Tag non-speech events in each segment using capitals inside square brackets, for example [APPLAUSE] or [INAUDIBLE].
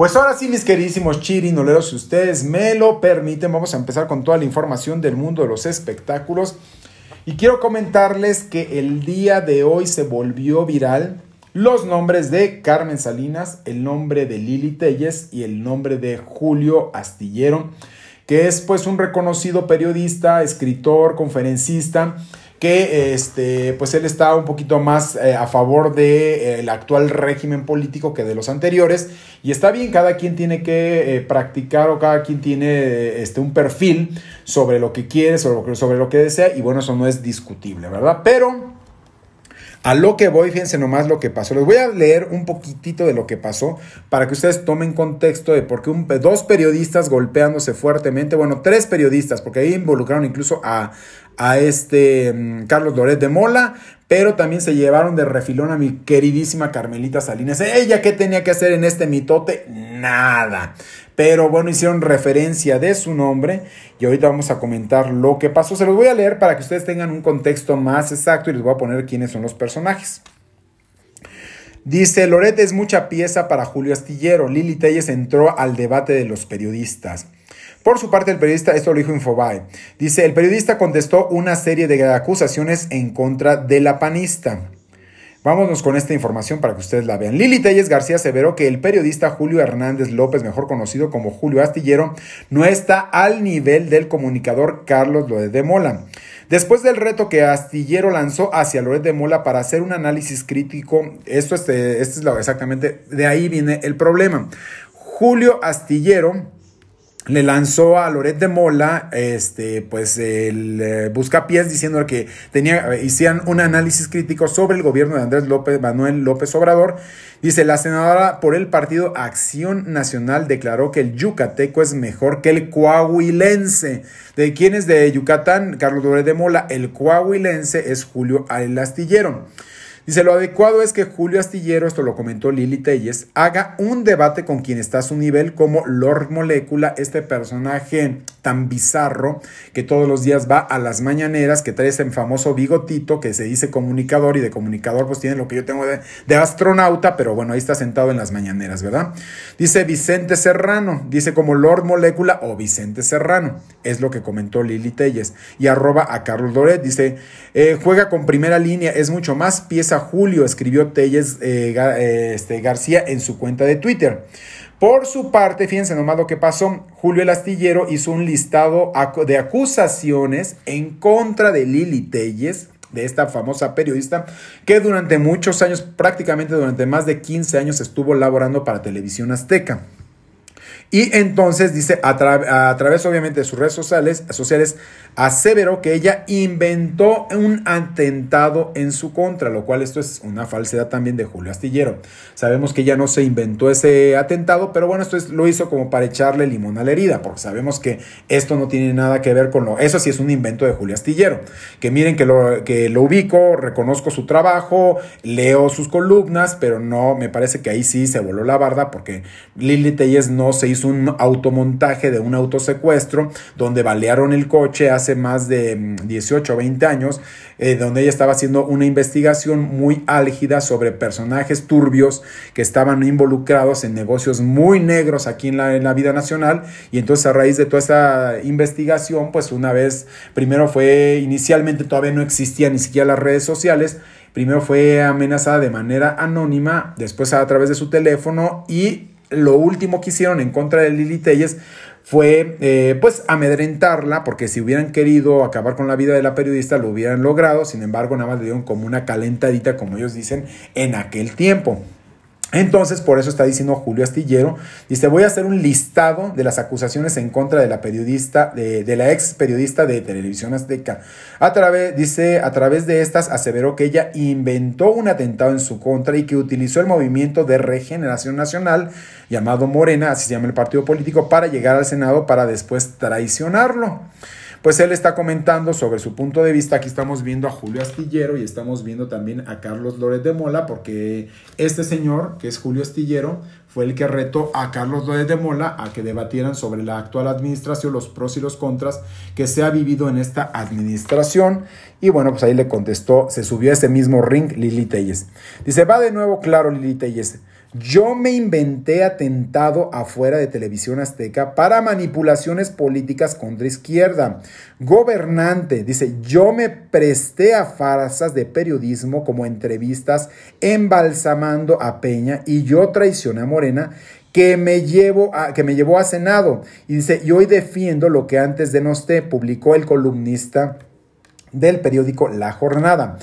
Pues ahora sí, mis queridísimos chirinoleros, si ustedes me lo permiten, vamos a empezar con toda la información del mundo de los espectáculos. Y quiero comentarles que el día de hoy se volvió viral los nombres de Carmen Salinas, el nombre de Lili Telles y el nombre de Julio Astillero, que es pues un reconocido periodista, escritor, conferencista que este, pues él está un poquito más eh, a favor del eh, actual régimen político que de los anteriores. Y está bien, cada quien tiene que eh, practicar o cada quien tiene este, un perfil sobre lo que quiere, sobre sobre lo que desea. Y bueno, eso no es discutible, ¿verdad? Pero a lo que voy, fíjense nomás lo que pasó. Les voy a leer un poquitito de lo que pasó para que ustedes tomen contexto de por qué dos periodistas golpeándose fuertemente, bueno, tres periodistas, porque ahí involucraron incluso a, a este mm, Carlos Loret de Mola, pero también se llevaron de refilón a mi queridísima Carmelita Salinas. ¿Ella qué tenía que hacer en este mitote? Nada. Pero bueno, hicieron referencia de su nombre y ahorita vamos a comentar lo que pasó. Se los voy a leer para que ustedes tengan un contexto más exacto y les voy a poner quiénes son los personajes. Dice, Loret es mucha pieza para Julio Astillero. Lili Telles entró al debate de los periodistas. Por su parte, el periodista, esto lo dijo Infobae, dice, el periodista contestó una serie de acusaciones en contra de la panista. Vámonos con esta información para que ustedes la vean. Lili Telles García aseveró que el periodista Julio Hernández López, mejor conocido como Julio Astillero, no está al nivel del comunicador Carlos Loret de Mola. Después del reto que Astillero lanzó hacia Loret de Mola para hacer un análisis crítico, esto, este, este es lo, exactamente, de ahí viene el problema. Julio Astillero le lanzó a Loret de Mola, este, pues el eh, buscapiés diciendo que tenía, eh, hicieran un análisis crítico sobre el gobierno de Andrés López, Manuel López Obrador. Dice, la senadora por el partido Acción Nacional declaró que el yucateco es mejor que el coahuilense. ¿De quién es de Yucatán? Carlos Loret de Mola. El coahuilense es Julio El Astillero. Dice, lo adecuado es que Julio Astillero, esto lo comentó Lili Telles, haga un debate con quien está a su nivel como Lord Molecula, este personaje tan bizarro que todos los días va a las mañaneras, que trae ese famoso bigotito que se dice comunicador y de comunicador pues tiene lo que yo tengo de, astronauta, pero bueno, ahí está sentado en las mañaneras, ¿verdad? Dice Vicente Serrano, dice como Lord Molecula o Vicente Serrano, es lo que comentó Lili Telles. Y arroba a Carlos Doret, dice, eh, juega con primera línea, es mucho más pieza julio, escribió Telles eh, eh, este, García en su cuenta de Twitter. Por su parte, fíjense nomás lo que pasó. Julio el Astillero hizo un listado de acusaciones en contra de Lili Telles, de esta famosa periodista, que durante muchos años, prácticamente durante más de 15 años, estuvo laborando para Televisión Azteca. Y entonces dice, a, través obviamente de sus redes sociales, sociales, aseveró que ella inventó un atentado en su contra, lo cual esto es una falsedad también de Julio Astillero. Sabemos que ella no se inventó ese atentado, pero bueno, esto es, lo hizo como para echarle limón a la herida, porque sabemos que esto no tiene nada que ver con lo... Eso sí es un invento de Julio Astillero. Que miren que lo, que lo ubico, reconozco su trabajo, leo sus columnas, pero no, me parece que ahí sí se voló la barda porque Lili Telles no se hizo un automontaje de un autosecuestro donde balearon el coche hace más de 18 o 20 años, eh, donde ella estaba haciendo una investigación muy álgida sobre personajes turbios que estaban involucrados en negocios muy negros aquí en la, en la vida nacional. Y entonces a raíz de toda esa investigación, pues una vez, primero fue, inicialmente todavía no existían ni siquiera las redes sociales, Primero fue amenazada de manera anónima, después a través de su teléfono y lo último que hicieron en contra de Lili Telles fue eh, pues amedrentarla, porque si hubieran querido acabar con la vida de la periodista lo hubieran logrado, sin embargo nada más le dieron como una calentadita, como ellos dicen, en aquel tiempo. Entonces, por eso está diciendo Julio Astillero, dice, voy a hacer un listado de las acusaciones en contra de la periodista, de, la ex periodista de Televisión Azteca. A través, dice, a través de estas aseveró que ella inventó un atentado en su contra y que utilizó el movimiento de regeneración nacional, llamado Morena, así se llama el partido político, para llegar al Senado para después traicionarlo pues él está comentando sobre su punto de vista. Aquí estamos viendo a Julio Astillero y estamos viendo también a Carlos Loret de Mola, porque este señor, que es Julio Astillero, fue el que retó a Carlos Loret de Mola a que debatieran sobre la actual administración, los pros y los contras que se ha vivido en esta administración. Y bueno, pues ahí le contestó, se subió a ese mismo ring Lili Telles. Dice, va de nuevo claro Lili Telles. Yo me inventé atentado afuera de televisión azteca para manipulaciones políticas contra izquierda. Gobernante, dice, yo me presté a farsas de periodismo como entrevistas embalsamando a Peña y yo traicioné a Morena que me, llevo a, que me llevó a Senado. Y dice, y hoy defiendo lo que antes denosté, publicó el columnista del periódico La Jornada.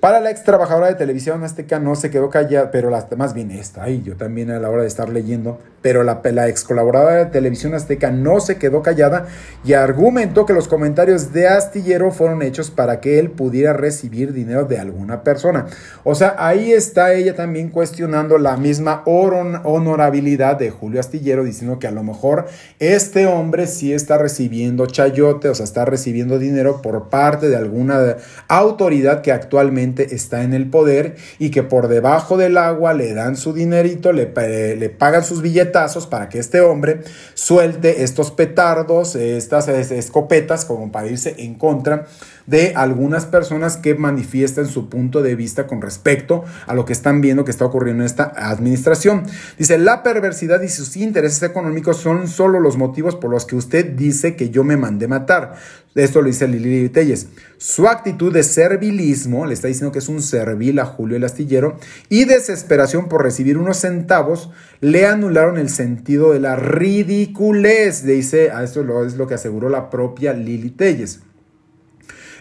Para la ex trabajadora de televisión azteca no se quedó callada, pero más bien esta, ahí yo también a la hora de estar leyendo, pero la ex colaboradora de televisión azteca no se quedó callada y argumentó que los comentarios de Astillero fueron hechos para que él pudiera recibir dinero de alguna persona. O sea, ahí está ella también cuestionando la misma honorabilidad de Julio Astillero, diciendo que a lo mejor este hombre sí está recibiendo chayote, o sea, está recibiendo dinero por parte de alguna autoridad que actualmente está en el poder y que por debajo del agua le dan su dinerito, le, le pagan sus billetazos para que este hombre suelte estos petardos, estas escopetas como para irse en contra de algunas personas que manifiestan su punto de vista con respecto a lo que están viendo que está ocurriendo en esta administración. Dice, la perversidad y sus intereses económicos son solo los motivos por los que usted dice que yo me mandé matar. Esto lo dice Lili Telles. Su actitud de servilismo, le está diciendo que es un servil a Julio el Astillero, y desesperación por recibir unos centavos, le anularon el sentido de la ridiculez. Dice, a esto es lo que aseguró la propia Lili Telles.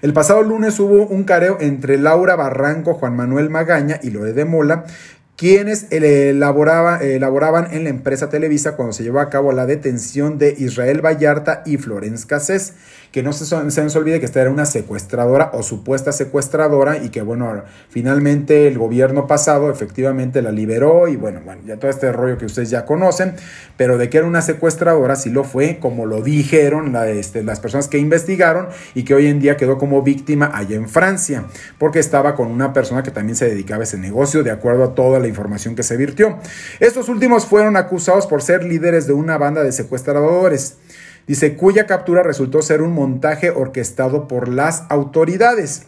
El pasado lunes hubo un careo entre Laura Barranco, Juan Manuel Magaña y Lore de Mola, quienes elaboraban en la empresa Televisa cuando se llevó a cabo la detención de Israel Vallarta y Florence Cassés que no se, se nos olvide que esta era una secuestradora o supuesta secuestradora y que bueno, finalmente el gobierno pasado efectivamente la liberó y bueno, bueno, ya todo este rollo que ustedes ya conocen, pero de que era una secuestradora sí lo fue, como lo dijeron este, las personas que investigaron y que hoy en día quedó como víctima allá en Francia, porque estaba con una persona que también se dedicaba a ese negocio de acuerdo a toda la información que se virtió. Estos últimos fueron acusados por ser líderes de una banda de secuestradores. Dice, cuya captura resultó ser un montaje orquestado por las autoridades.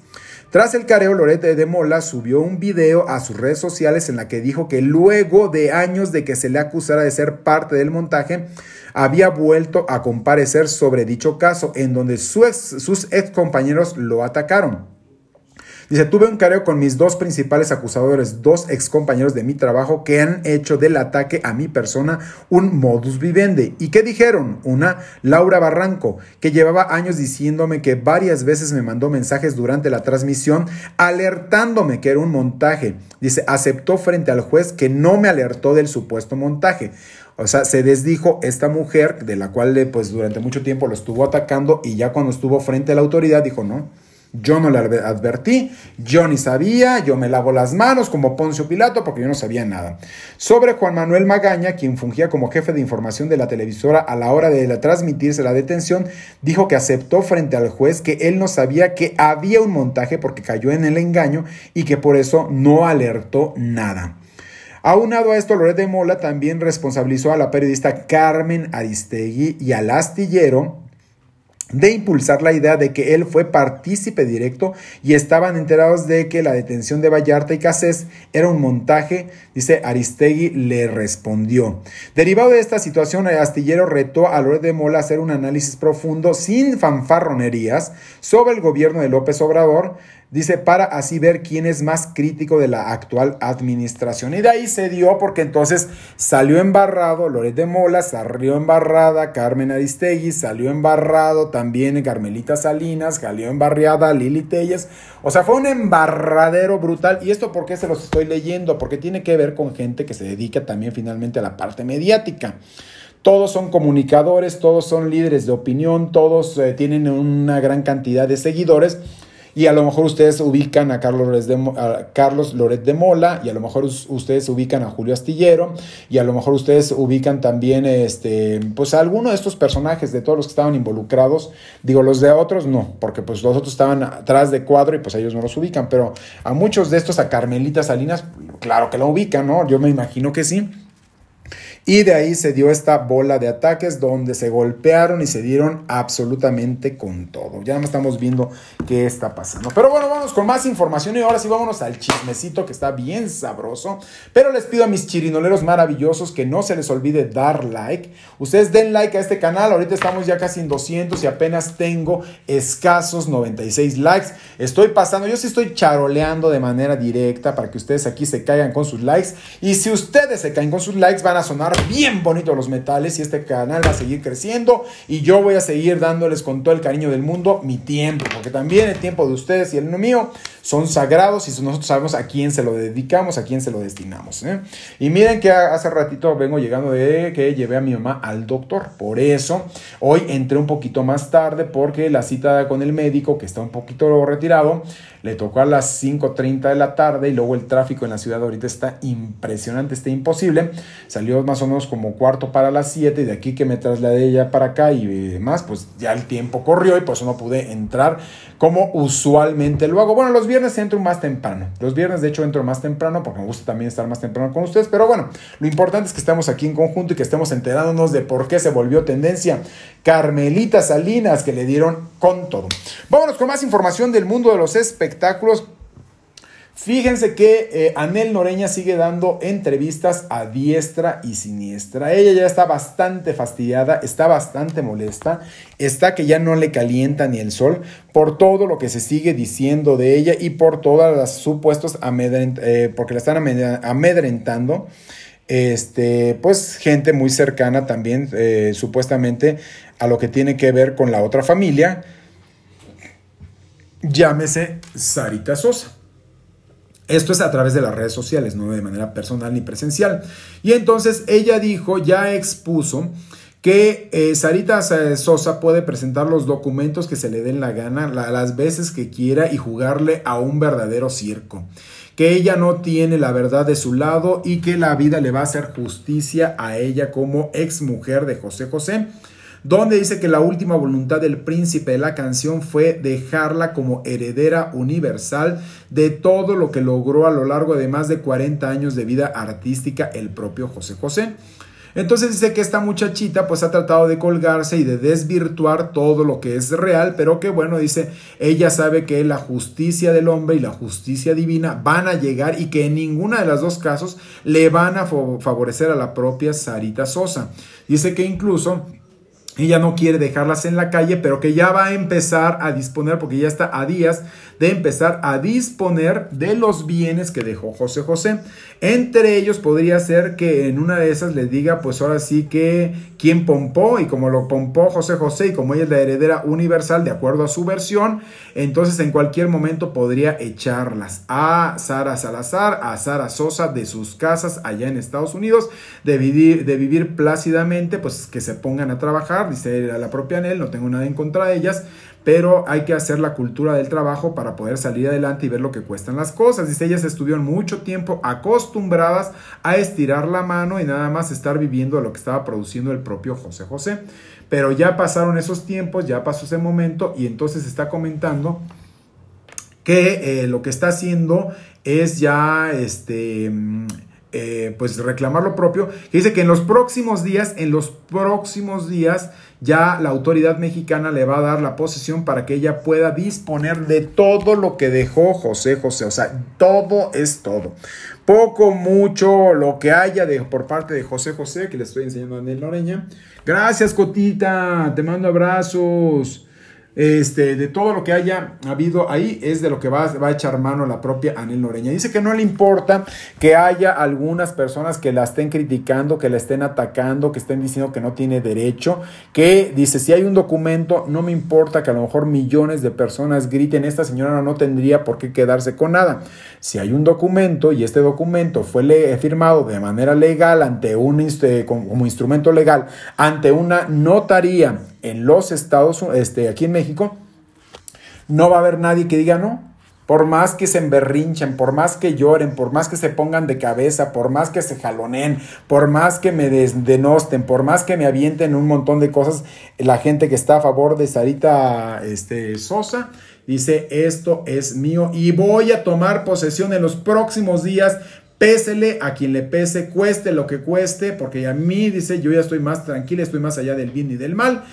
Tras el careo, Lorete de Mola subió un video a sus redes sociales en la que dijo que luego de años de que se le acusara de ser parte del montaje, había vuelto a comparecer sobre dicho caso, en donde sus ex compañeros lo atacaron. Dice, tuve un careo con mis dos principales acusadores, dos ex compañeros de mi trabajo que han hecho del ataque a mi persona un modus vivendi. ¿Y qué dijeron? Una, Laura Barranco, que llevaba años diciéndome que varias veces me mandó mensajes durante la transmisión alertándome que era un montaje. Dice, aceptó frente al juez que no me alertó del supuesto montaje. O sea, se desdijo esta mujer, de la cual pues durante mucho tiempo lo estuvo atacando y ya cuando estuvo frente a la autoridad dijo, no, yo no le advertí, yo ni sabía, yo me lavo las manos como Poncio Pilato porque yo no sabía nada. Sobre Juan Manuel Magaña, quien fungía como jefe de información de la televisora a la hora de transmitirse la detención, dijo que aceptó frente al juez que él no sabía que había un montaje porque cayó en el engaño y que por eso no alertó nada. Aunado a esto, Loret de Mola también responsabilizó a la periodista Carmen Aristegui y al astillero de impulsar la idea de que él fue partícipe directo y estaban enterados de que la detención de Vallarta y Casés era un montaje, dice Aristegui le respondió. Derivado de esta situación, el astillero retó a Loret de Mola a hacer un análisis profundo sin fanfarronerías sobre el gobierno de López Obrador, Dice, para así ver quién es más crítico de la actual administración. Y de ahí se dio porque entonces salió embarrado Loret de Mola, salió embarrada Carmen Aristegui, salió embarrado también Carmelita Salinas, salió embarriada Lili Telles. O sea, fue un embarradero brutal. ¿Y esto por qué se los estoy leyendo? Porque tiene que ver con gente que se dedica también finalmente a la parte mediática. Todos son comunicadores, todos son líderes de opinión, todos eh, tienen una gran cantidad de seguidores y a lo mejor ustedes ubican a Carlos, Loret de, Carlos Mola, y a lo mejor ustedes ubican a Julio Astillero, y a lo mejor ustedes ubican también este, pues a alguno de estos personajes, de todos los que estaban involucrados. Digo, los de otros no, porque pues los otros estaban atrás de cuadro y pues ellos no los ubican, pero a muchos de estos, a Carmelita Salinas, claro que la ubican, ¿no? Yo me imagino que sí. Y de ahí se dio esta bola de ataques donde se golpearon y se dieron absolutamente con todo. Ya no estamos viendo qué está pasando. Pero bueno, vamos con más información y ahora sí vámonos al chismecito que está bien sabroso. Pero les pido a mis chirinoleros maravillosos que no se les olvide dar like. Ustedes den like a este canal. Ahorita estamos ya casi en 200 y apenas tengo escasos 96 likes. Estoy pasando, yo sí estoy charoleando de manera directa para que ustedes aquí se caigan con sus likes. Y si ustedes se caen con sus likes, van a sonar bien bonitos los metales y este canal va a seguir creciendo y yo voy a seguir dándoles con todo el cariño del mundo mi tiempo, porque también el tiempo de ustedes y el mío son sagrados y nosotros sabemos a quién se lo dedicamos, a quién se lo destinamos. ¿eh? Y miren que hace ratito vengo llegando de que llevé a mi mamá al doctor, por eso hoy entré un poquito más tarde porque la cita con el médico que está un poquito retirado le tocó a las 5.30 de la tarde y luego el tráfico en la ciudad ahorita está impresionante, está imposible. Salió más o menos como cuarto para las 7 y de aquí que me trasladé ya para acá y demás, pues ya el tiempo corrió y por eso no pude entrar como usualmente lo hago. Bueno, los viernes entro más temprano. Los viernes de hecho entro más temprano porque me gusta también estar más temprano con ustedes, pero bueno, lo importante es que estemos aquí en conjunto y que estemos enterándonos de por qué se volvió tendencia Carmelita Salinas que le dieron con todo. Vámonos con más información del mundo de los espectáculos. Fíjense que eh, Anel Noreña sigue dando entrevistas a diestra y siniestra. Ella ya está bastante fastidiada, está bastante molesta, está que ya no le calienta ni el sol por todo lo que se sigue diciendo de ella y por todas las supuestos amedrent eh, porque la están amedrentando. Este, pues gente muy cercana también, eh, supuestamente, a lo que tiene que ver con la otra familia. Llámese Sarita Sosa. Esto es a través de las redes sociales, no de manera personal ni presencial. Y entonces ella dijo, ya expuso que eh, Sarita Sosa puede presentar los documentos que se le den la gana las veces que quiera y jugarle a un verdadero circo. Que ella no tiene la verdad de su lado y que la vida le va a hacer justicia a ella como ex mujer de José José donde dice que la última voluntad del príncipe de la canción fue dejarla como heredera universal de todo lo que logró a lo largo de más de 40 años de vida artística el propio José José. Entonces dice que esta muchachita pues ha tratado de colgarse y de desvirtuar todo lo que es real, pero que bueno, dice, ella sabe que la justicia del hombre y la justicia divina van a llegar y que en ninguna de las dos casos le van a favorecer a la propia Sarita Sosa. Dice que incluso ella no quiere dejarlas en la calle, pero que ya va a empezar a disponer, porque ya está a días de empezar a disponer de los bienes que dejó José José. Entre ellos podría ser que en una de esas le diga, pues ahora sí que quién pompó y como lo pompó José José y como ella es la heredera universal de acuerdo a su versión, entonces en cualquier momento podría echarlas a Sara Salazar, a Sara Sosa de sus casas allá en Estados Unidos, de vivir, de vivir plácidamente, pues que se pongan a trabajar, dice la propia Anel, no tengo nada en contra de ellas, pero hay que hacer la cultura del trabajo para poder salir adelante y ver lo que cuestan las cosas. Dice, ellas estuvieron mucho tiempo acostumbradas a estirar la mano y nada más estar viviendo lo que estaba produciendo el propio José José. Pero ya pasaron esos tiempos, ya pasó ese momento y entonces está comentando que eh, lo que está haciendo es ya este eh, pues reclamar lo propio, que dice que en los próximos días, en los próximos días, ya la autoridad mexicana le va a dar la posesión para que ella pueda disponer de todo lo que dejó José José, o sea, todo es todo. Poco, mucho, lo que haya de, por parte de José José, que le estoy enseñando a Anel Loreña. Gracias, Cotita, te mando abrazos este, de todo lo que haya habido ahí, es de lo que va, va, a echar mano la propia Anel Noreña. Dice que no le importa que haya algunas personas que la estén criticando, que la estén atacando, que estén diciendo que no tiene derecho, que dice, si hay un documento, no me importa que a lo mejor millones de personas griten, esta señora no tendría por qué quedarse con nada. Si hay un documento y este documento fue firmado de manera legal ante un, como instrumento legal, ante una notaría, en los Estados Unidos, este, aquí en México, no va a haber nadie que diga no. Por más que se emberrinchen, por más que lloren, por más que se pongan de cabeza, por más que se jaloneen, por más que me denosten, por más que me avienten un montón de cosas, la gente que está a favor de Sarita este, Sosa dice, esto es mío y voy a tomar posesión en los próximos días Pésele a quien le pese, cueste lo que cueste, porque a mí dice, yo ya estoy más tranquila, estoy más allá del bien y del mal.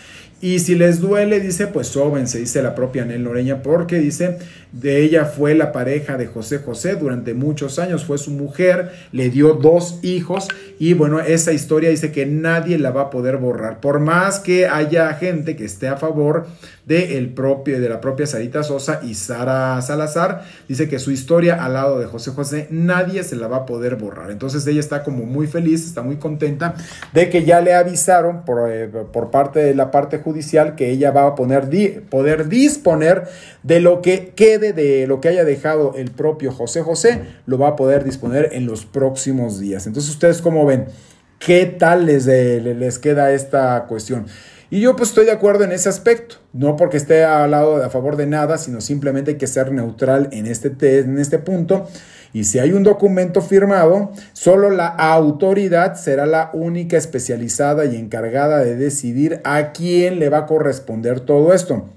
Y si les duele, dice, pues sóbense, dice la propia Anel Loreña, porque dice, de ella fue la pareja de José José durante muchos años, fue su mujer, le dio dos hijos y bueno, esa historia dice que nadie la va a poder borrar, por más que haya gente que esté a favor de, el propio, de la propia Sarita Sosa y Sara Salazar, dice que su historia al lado de José José nadie se la va a poder borrar. Entonces ella está como muy feliz, está muy contenta de que ya le avisaron por, eh, por parte de la parte judicial que ella va a poner, poder disponer de lo que quede de lo que haya dejado el propio José José, lo va a poder disponer en los próximos días. Entonces ustedes cómo ven, ¿qué tal les, les queda esta cuestión? Y yo pues estoy de acuerdo en ese aspecto, no porque esté al lado a favor de nada, sino simplemente hay que ser neutral en este, en este punto. Y si hay un documento firmado, solo la autoridad será la única especializada y encargada de decidir a quién le va a corresponder todo esto.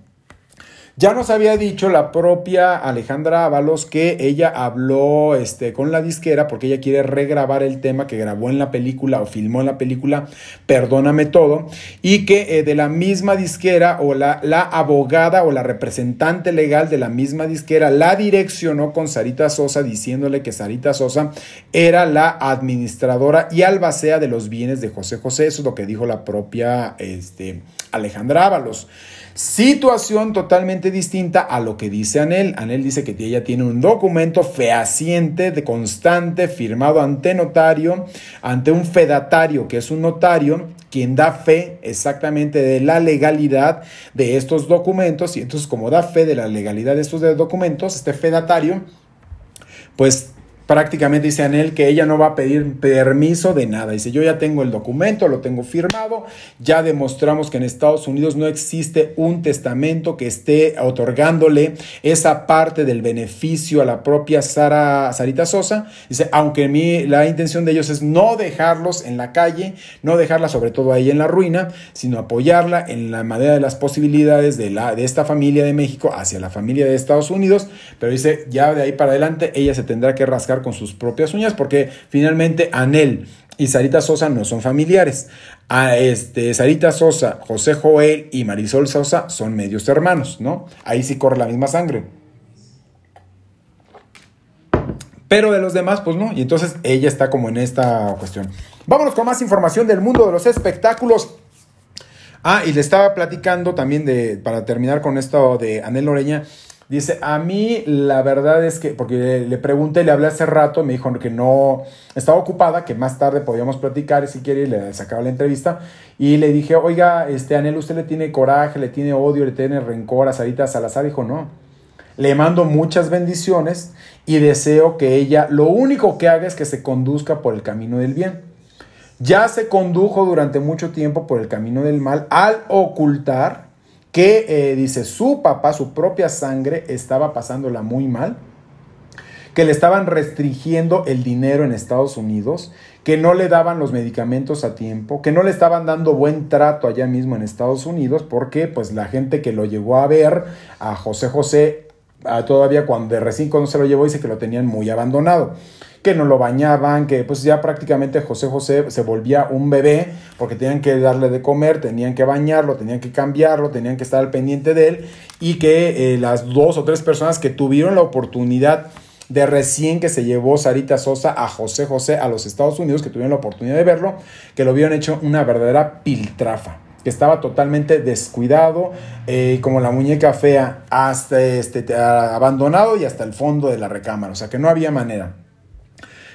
Ya nos había dicho la propia Alejandra Ábalos que ella habló este, con la disquera porque ella quiere regrabar el tema que grabó en la película o filmó en la película Perdóname todo y que eh, de la misma disquera o la, la abogada o la representante legal de la misma disquera la direccionó con Sarita Sosa diciéndole que Sarita Sosa era la administradora y albacea de los bienes de José José. Eso es lo que dijo la propia este, Alejandra Ábalos. Situación totalmente distinta a lo que dice Anel. Anel dice que ella tiene un documento fehaciente, de constante, firmado ante notario, ante un fedatario, que es un notario, quien da fe exactamente de la legalidad de estos documentos. Y entonces, como da fe de la legalidad de estos documentos, este fedatario, pues prácticamente dice Anel que ella no va a pedir permiso de nada. Dice, yo ya tengo el documento, lo tengo firmado, ya demostramos que en Estados Unidos no existe un testamento que esté otorgándole esa parte del beneficio a la propia Sara, Sarita Sosa. Dice, aunque mi, la intención de ellos es no dejarlos en la calle, no dejarla sobre todo ahí en la ruina, sino apoyarla en la manera de las posibilidades de, la, de esta familia de México hacia la familia de Estados Unidos. Pero dice, ya de ahí para adelante ella se tendrá que rascar con sus propias uñas, porque finalmente Anel y Sarita Sosa no son familiares. A este, Sarita Sosa, José Joel y Marisol Sosa son medios hermanos, ¿no? Ahí sí corre la misma sangre. Pero de los demás, pues no. Y entonces ella está como en esta cuestión. Vámonos con más información del mundo de los espectáculos. Ah, y le estaba platicando también de, para terminar con esto de Anel Loreña, Dice, a mí la verdad es que, porque le, pregunté, le hablé hace rato, me dijo que no, estaba ocupada, que más tarde podíamos platicar si quiere, le sacaba la entrevista. Y le dije, oiga, este Anel, ¿usted le tiene coraje, le tiene odio, le tiene rencor a Sarita Salazar? Dijo, no. Le mando muchas bendiciones y deseo que ella lo único que haga es que se conduzca por el camino del bien. Ya se condujo durante mucho tiempo por el camino del mal al ocultar que eh, dice su papá, su propia sangre, estaba pasándola muy mal, que le estaban restringiendo el dinero en Estados Unidos, que no le daban los medicamentos a tiempo, que no le estaban dando buen trato allá mismo en Estados Unidos, porque pues la gente que lo llegó a ver, a José José, todavía cuando de recién cuando se lo llevó, dice que lo tenían muy abandonado que no lo bañaban, que pues ya prácticamente José José se volvía un bebé porque tenían que darle de comer, tenían que bañarlo, tenían que cambiarlo, tenían que estar al pendiente de él y que eh, las dos o tres personas que tuvieron la oportunidad de recién que se llevó Sarita Sosa a José José a los Estados Unidos, que tuvieron la oportunidad de verlo, que lo vieron hecho una verdadera piltrafa que estaba totalmente descuidado, eh, como la muñeca fea, hasta este, abandonado y hasta el fondo de la recámara, o sea que no había manera.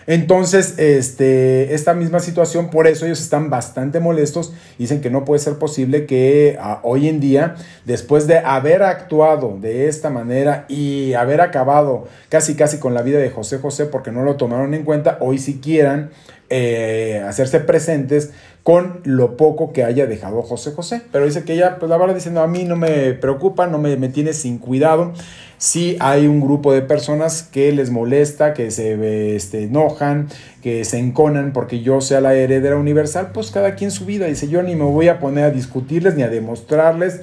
Entonces, este, esta misma situación, por eso ellos están bastante molestos. Dicen que no puede ser posible que ah, hoy en día, después de haber actuado de esta manera y haber acabado casi casi con la vida de José José porque no lo tomaron en cuenta, hoy si quieran eh, hacerse presentes con lo poco que haya dejado José José. Pero dice que ella, pues la verdad diciendo, a mí no me preocupa, no me, me tiene sin cuidado si hay un grupo de personas que les molesta, que se este, enojan, que se enconan porque yo sea la heredera universal, pues cada quien su vida. Dice, yo ni me voy a poner a discutirles ni a demostrarles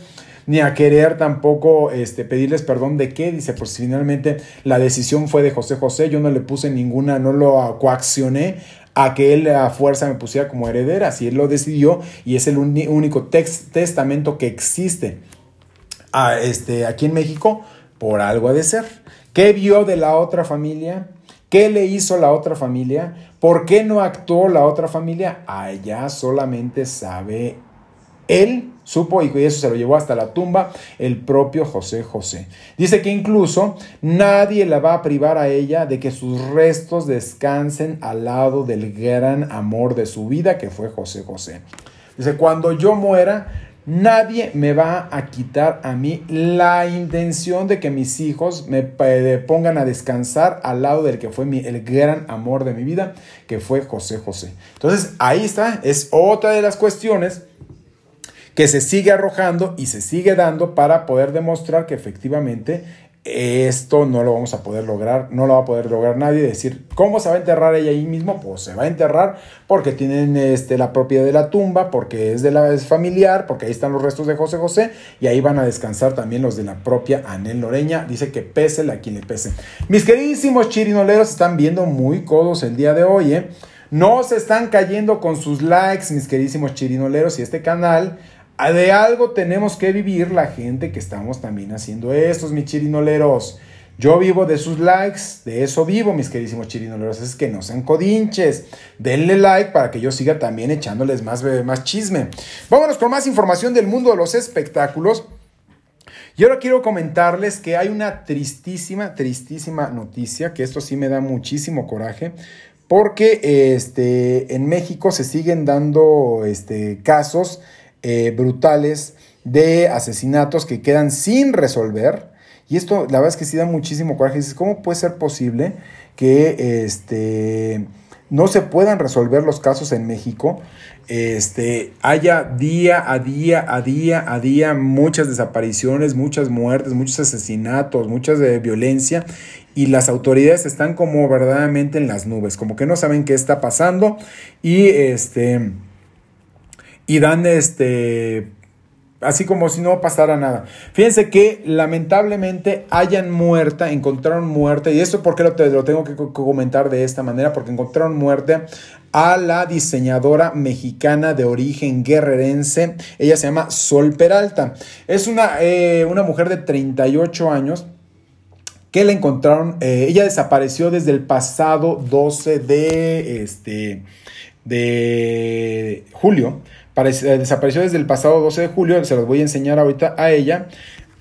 ni a querer tampoco este, pedirles perdón de qué. Dice, pues finalmente la decisión fue de José José, yo no le puse ninguna, no lo coaccioné a que él a fuerza me pusiera como heredera, si él lo decidió y es el único testamento que existe a, este, aquí en México, por algo ha de ser. ¿Qué vio de la otra familia? ¿Qué le hizo la otra familia? ¿Por qué no actuó la otra familia? Allá solamente sabe él, supo y eso se lo llevó hasta la tumba el propio José José. Dice que incluso nadie la va a privar a ella de que sus restos descansen al lado del gran amor de su vida que fue José José. Dice, cuando yo muera, Nadie me va a quitar a mí la intención de que mis hijos me pongan a descansar al lado del que fue mi, el gran amor de mi vida, que fue José José. Entonces, ahí está, es otra de las cuestiones que se sigue arrojando y se sigue dando para poder demostrar que efectivamente esto no lo vamos a poder lograr, no lo va a poder lograr nadie. Decir, ¿cómo se va a enterrar ella ahí mismo? Pues se va a enterrar porque tienen este, la propiedad de la tumba, porque es de la es familiar, porque ahí están los restos de José José y ahí van a descansar también los de la propia Anel Loreña. Dice que pese a quien le pese. Mis queridísimos chirinoleros están viendo muy codos el día de hoy, ¿eh? No se están cayendo con sus likes, mis queridísimos chirinoleros, y este canal de algo tenemos que vivir la gente que estamos también haciendo estos, mis chirinoleros. Yo vivo de sus likes, de eso vivo, mis queridísimos chirinoleros. Es que no sean codinches. Denle like para que yo siga también echándoles más, más chisme. Vámonos con más información del mundo de los espectáculos. Y ahora quiero comentarles que hay una tristísima, tristísima noticia, que esto sí me da muchísimo coraje, porque este, en México se siguen dando este, casos eh, brutales de asesinatos que quedan sin resolver. Y esto, la verdad es que sí da muchísimo coraje. Dices, ¿cómo puede ser posible que este, no se puedan resolver los casos en México? Este, haya día a día, a día, a día, muchas desapariciones, muchas muertes, muchos asesinatos, muchas de violencia. Y las autoridades están como verdaderamente en las nubes, como que no saben qué está pasando. Y este y dan este así como si no pasara nada. Fíjense que lamentablemente hayan muerta, encontraron muerte, y esto porque lo, te, lo tengo que comentar de esta manera, porque encontraron muerte a la diseñadora mexicana de origen guerrerense, ella se llama Sol Peralta, es una, eh, una mujer de 38 años, que la encontraron, eh, ella desapareció desde el pasado 12 de, este, de julio, desapareció desde el pasado 12 de julio, se los voy a enseñar ahorita a ella.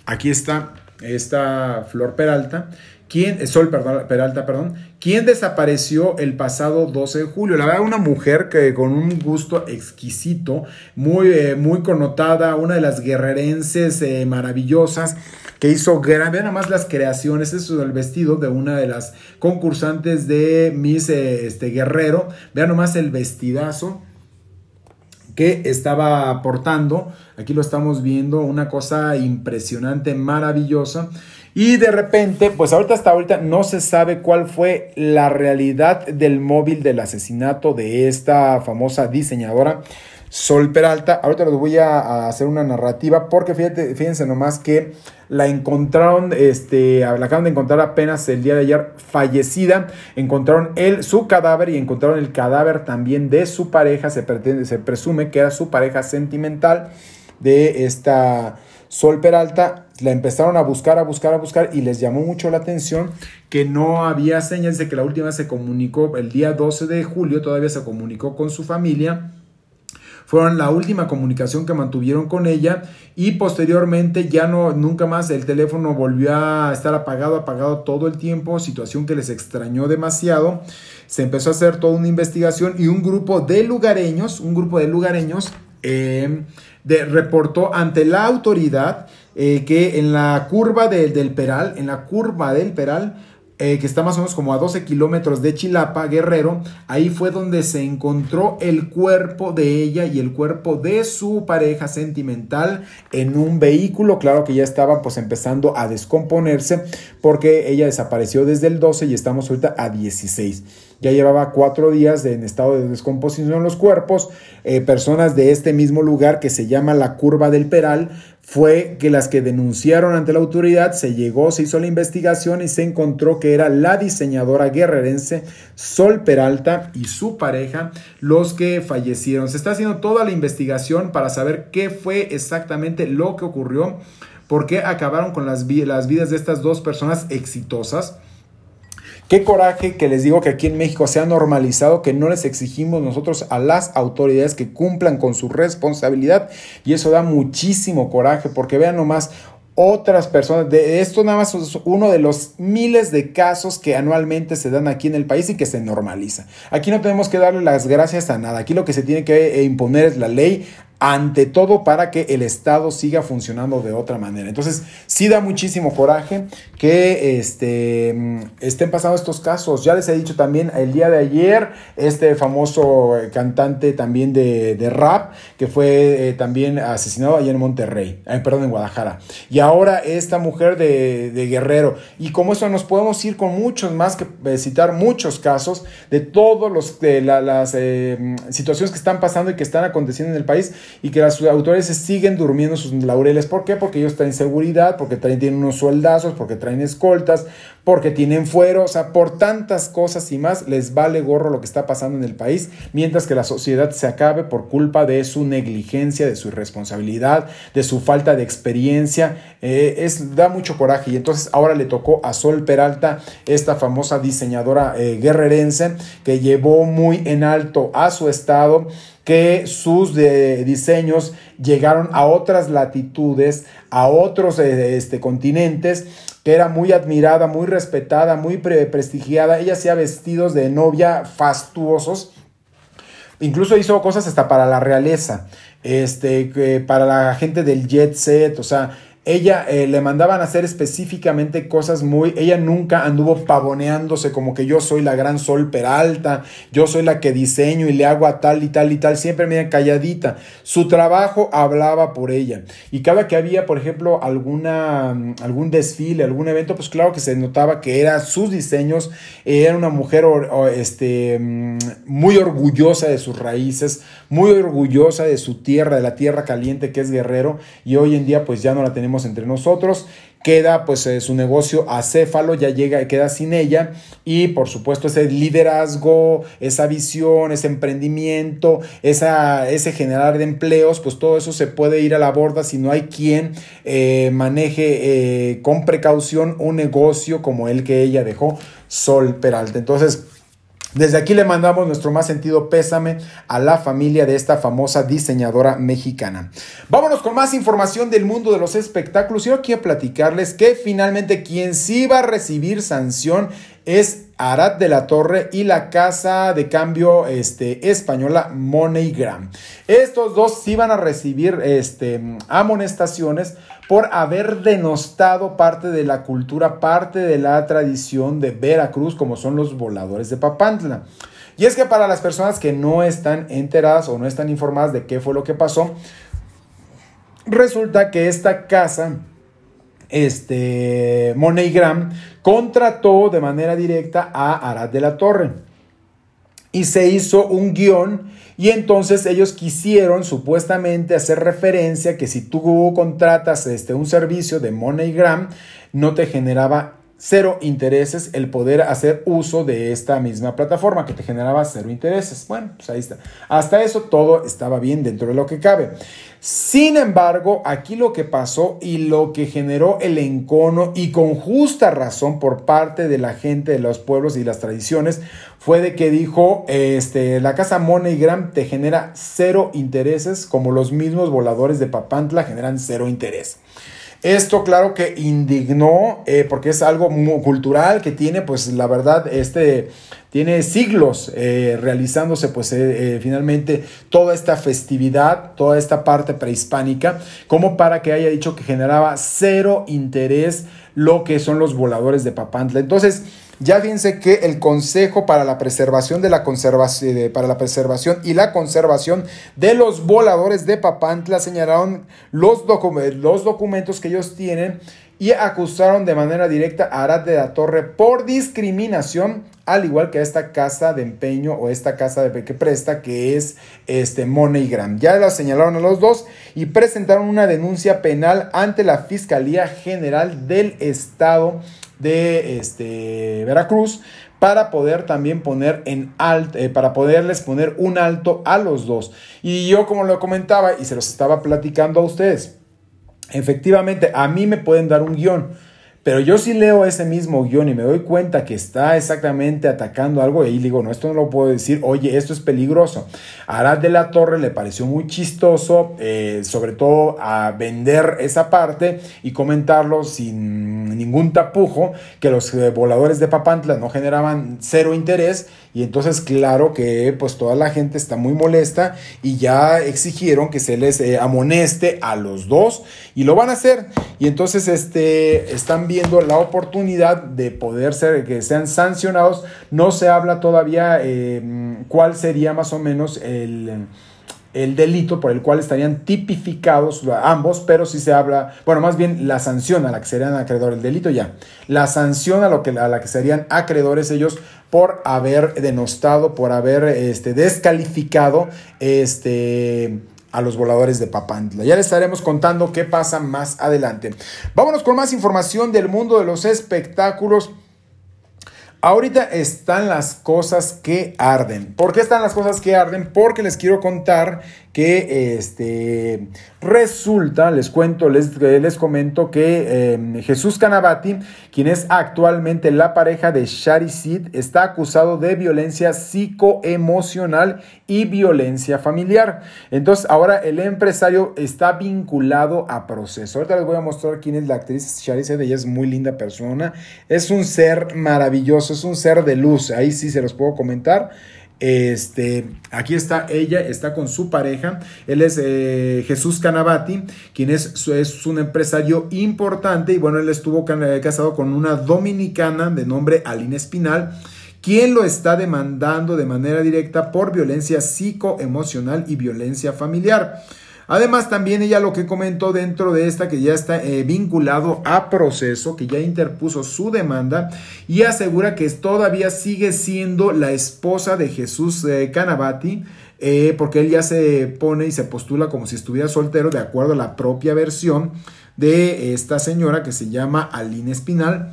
Aquí está esta Flor Peralta. ¿Quién, eh, Sol Peralta, perdón, ¿quién desapareció el pasado 12 de julio? La verdad, una mujer que con un gusto exquisito, muy, eh, muy connotada, una de las guerrerenses maravillosas, que hizo, vean nada más las creaciones, eso es el vestido de una de las concursantes de Miss este, Guerrero, vean nomás el vestidazo, que estaba aportando. Aquí lo estamos viendo, una cosa impresionante, maravillosa. Y de repente, pues ahorita hasta ahorita no se sabe cuál fue la realidad del móvil del asesinato de esta famosa diseñadora. Sol Peralta. Ahorita les voy a, hacer una narrativa porque fíjense nomás que la encontraron, este, la acaban de encontrar apenas el día de ayer fallecida. Encontraron él, su cadáver y encontraron el cadáver también de su pareja. Se, se presume que era su pareja sentimental de esta Sol Peralta. La empezaron a buscar, a buscar, a buscar y les llamó mucho la atención que no había señas de que la última se comunicó el día 12 de julio, todavía se comunicó con su familia fueron la última comunicación que mantuvieron con ella y posteriormente ya no, nunca más el teléfono volvió a estar apagado, apagado todo el tiempo, situación que les extrañó demasiado. Se empezó a hacer toda una investigación y un grupo de lugareños, un grupo de lugareños eh, de, reportó ante la autoridad eh, que en la curva del Peral, en la curva del Peral, eh, que está más o menos como a 12 kilómetros de Chilapa, Guerrero, ahí fue donde se encontró el cuerpo de ella y el cuerpo de su pareja sentimental en un vehículo, claro que ya estaba pues empezando a descomponerse porque ella desapareció desde el 12 y estamos ahorita a 16. Ya llevaba cuatro días en estado de descomposición los cuerpos. Eh, personas de este mismo lugar que se llama la curva del Peral fue que las que denunciaron ante la autoridad se llegó, se hizo la investigación y se encontró que era la diseñadora guerrerense Sol Peralta y su pareja los que fallecieron. Se está haciendo toda la investigación para saber qué fue exactamente lo que ocurrió, por qué acabaron con las vidas de estas dos personas exitosas. Qué coraje que les digo que aquí en México se ha normalizado que no les exigimos nosotros a las autoridades que cumplan con su responsabilidad y eso da muchísimo coraje porque vean nomás otras personas. De esto nada más es uno de los miles de casos que anualmente se dan aquí en el país y que se normaliza. Aquí no tenemos que darle las gracias a nada. Aquí lo que se tiene que imponer es la ley ante todo para que el Estado siga funcionando de otra manera. Entonces, sí da muchísimo coraje que este, mm, estén pasando estos casos. Ya les he dicho también el día de ayer, este famoso eh, cantante también de, rap, que fue eh, también asesinado allá en Monterrey, eh, perdón, en Guadalajara. Y ahora esta mujer de, Guerrero. Y como eso nos podemos ir con muchos más, que citar muchos casos de todos los de las situaciones que están pasando y que están aconteciendo en el país y que las autoridades siguen durmiendo sus laureles. ¿Por qué? Porque ellos traen seguridad, porque traen, tienen unos sueldazos, porque traen escoltas, porque tienen fuero, o sea, por tantas cosas y más les vale gorro lo que está pasando en el país, mientras que la sociedad se acabe por culpa de su negligencia, de su irresponsabilidad, de su falta de experiencia. Eh, es, da mucho coraje y entonces ahora le tocó a Sol Peralta, esta famosa diseñadora eh, guerrerense, que llevó muy en alto a su estado que sus diseños llegaron a otras latitudes, a otros eh, este, continentes, que era muy admirada, muy respetada, muy prestigiada. Ella hacía vestidos de novia fastuosos. Incluso hizo cosas hasta para la realeza, este, para la gente del jet set, o sea, ella eh, le mandaban a hacer específicamente cosas muy, ella nunca anduvo pavoneándose como que yo soy la gran Sol Peralta, yo soy la que diseño y le hago a tal y tal y tal, siempre media calladita. Su trabajo hablaba por ella. Y cada que había, por ejemplo, alguna, algún desfile, algún evento, pues claro que se notaba que eran sus diseños, era una mujer este, mm, muy orgullosa de sus raíces, muy orgullosa de su tierra, de la tierra caliente que es Guerrero, y hoy en día pues ya no la tenemos entre nosotros. Queda pues eh, su negocio acéfalo, ya llega, y queda sin ella. Y por supuesto ese liderazgo, esa visión, ese emprendimiento, esa, ese generar de empleos, pues todo eso se puede ir a la borda si no hay quien eh, maneje eh, con precaución un negocio como el que ella dejó, Sol Peralta. Entonces, desde aquí le mandamos nuestro más sentido pésame a la familia de esta famosa diseñadora mexicana. Vámonos con más información del mundo de los espectáculos. Yo quiero platicarles que finalmente quien sí va a recibir sanción es Arad de la Torre y la casa de cambio este, española MoneyGram. Estos dos sí van a recibir este, amonestaciones por haber denostado parte de la cultura, parte de la tradición de Veracruz, como son los voladores de Papantla. Y es que para las personas que no están enteradas o no están informadas de qué fue lo que pasó, resulta que esta casa, este MoneyGram, contrató de manera directa a Arad de la Torre y se hizo un guion y entonces ellos quisieron supuestamente hacer referencia que si tú contratas este, un servicio de MoneyGram, no te generaba cero intereses el poder hacer uso de esta misma plataforma que te generaba cero intereses. Bueno, pues ahí está. Hasta eso todo estaba bien dentro de lo que cabe. Sin embargo, aquí lo que pasó y lo que generó el encono y con justa razón por parte de la gente de los pueblos y las tradiciones fue de que dijo, este, la casa MoneyGram te genera cero intereses como los mismos voladores de Papantla generan cero interés. Esto claro que indignó eh, porque es algo muy cultural que tiene pues la verdad este tiene siglos eh, realizándose pues eh, finalmente toda esta festividad, toda esta parte prehispánica, como para que haya dicho que generaba cero interés lo que son los voladores de Papantla. Entonces, ya fíjense que el Consejo para la Preservación de la para la Preservación y la Conservación de los Voladores de Papantla señalaron los, los documentos que ellos tienen y acusaron de manera directa a Arad de la Torre por discriminación al igual que a esta casa de empeño o esta casa de que presta que es este MoneyGram. Ya la señalaron a los dos y presentaron una denuncia penal ante la Fiscalía General del Estado de este, Veracruz para poder también poner en alto, eh, para poderles poner un alto a los dos. Y yo como lo comentaba y se los estaba platicando a ustedes, efectivamente a mí me pueden dar un guion pero yo sí leo ese mismo guion y me doy cuenta que está exactamente atacando algo y ahí digo, no, esto no lo puedo decir, oye, esto es peligroso. Arad de la Torre le pareció muy chistoso, eh, sobre todo a vender esa parte y comentarlo sin ningún tapujo, que los eh, voladores de Papantla no generaban cero interés y entonces claro que pues toda la gente está muy molesta y ya exigieron que se les eh, amoneste a los dos y lo van a hacer. Y entonces este, están viendo la oportunidad de poder ser, que sean sancionados. No se habla todavía eh, cuál sería más o menos el el delito por el cual estarían tipificados ambos, pero si se habla, bueno, más bien la sanción a la que serían acreedores, el delito ya, la sanción a, lo que, a la que serían acreedores ellos por haber denostado, por haber este, descalificado este, a los voladores de Papantla. Ya les estaremos contando qué pasa más adelante. Vámonos con más información del mundo de los espectáculos. Ahorita están las cosas que arden. ¿Por qué están las cosas que arden? Porque les quiero contar que este, resulta, les cuento, les, les comento que em, Jesús Canabati, quien es actualmente la pareja de Shari Sid, está acusado de violencia psicoemocional y violencia familiar. Entonces, ahora el empresario está vinculado a proceso. Ahorita les voy a mostrar quién es la actriz Shari Sid, ella es muy linda persona, es un ser maravilloso, es un ser de luz, ahí sí se los puedo comentar. Este, aquí está ella, está con su pareja. Él es eh, Jesús Canavati, quien es, es, un empresario importante. Y bueno, él estuvo casado con una dominicana de nombre Aline Espinal, quien lo está demandando de manera directa por violencia psicoemocional y violencia familiar. Además, también ella lo que comentó dentro de esta, que ya está eh, vinculado a proceso, que ya interpuso su demanda y asegura que todavía sigue siendo la esposa de Jesús eh, Canabati. Eh, porque él ya se pone y se postula como si estuviera soltero, de acuerdo a la propia versión de esta señora que se llama Aline Espinal.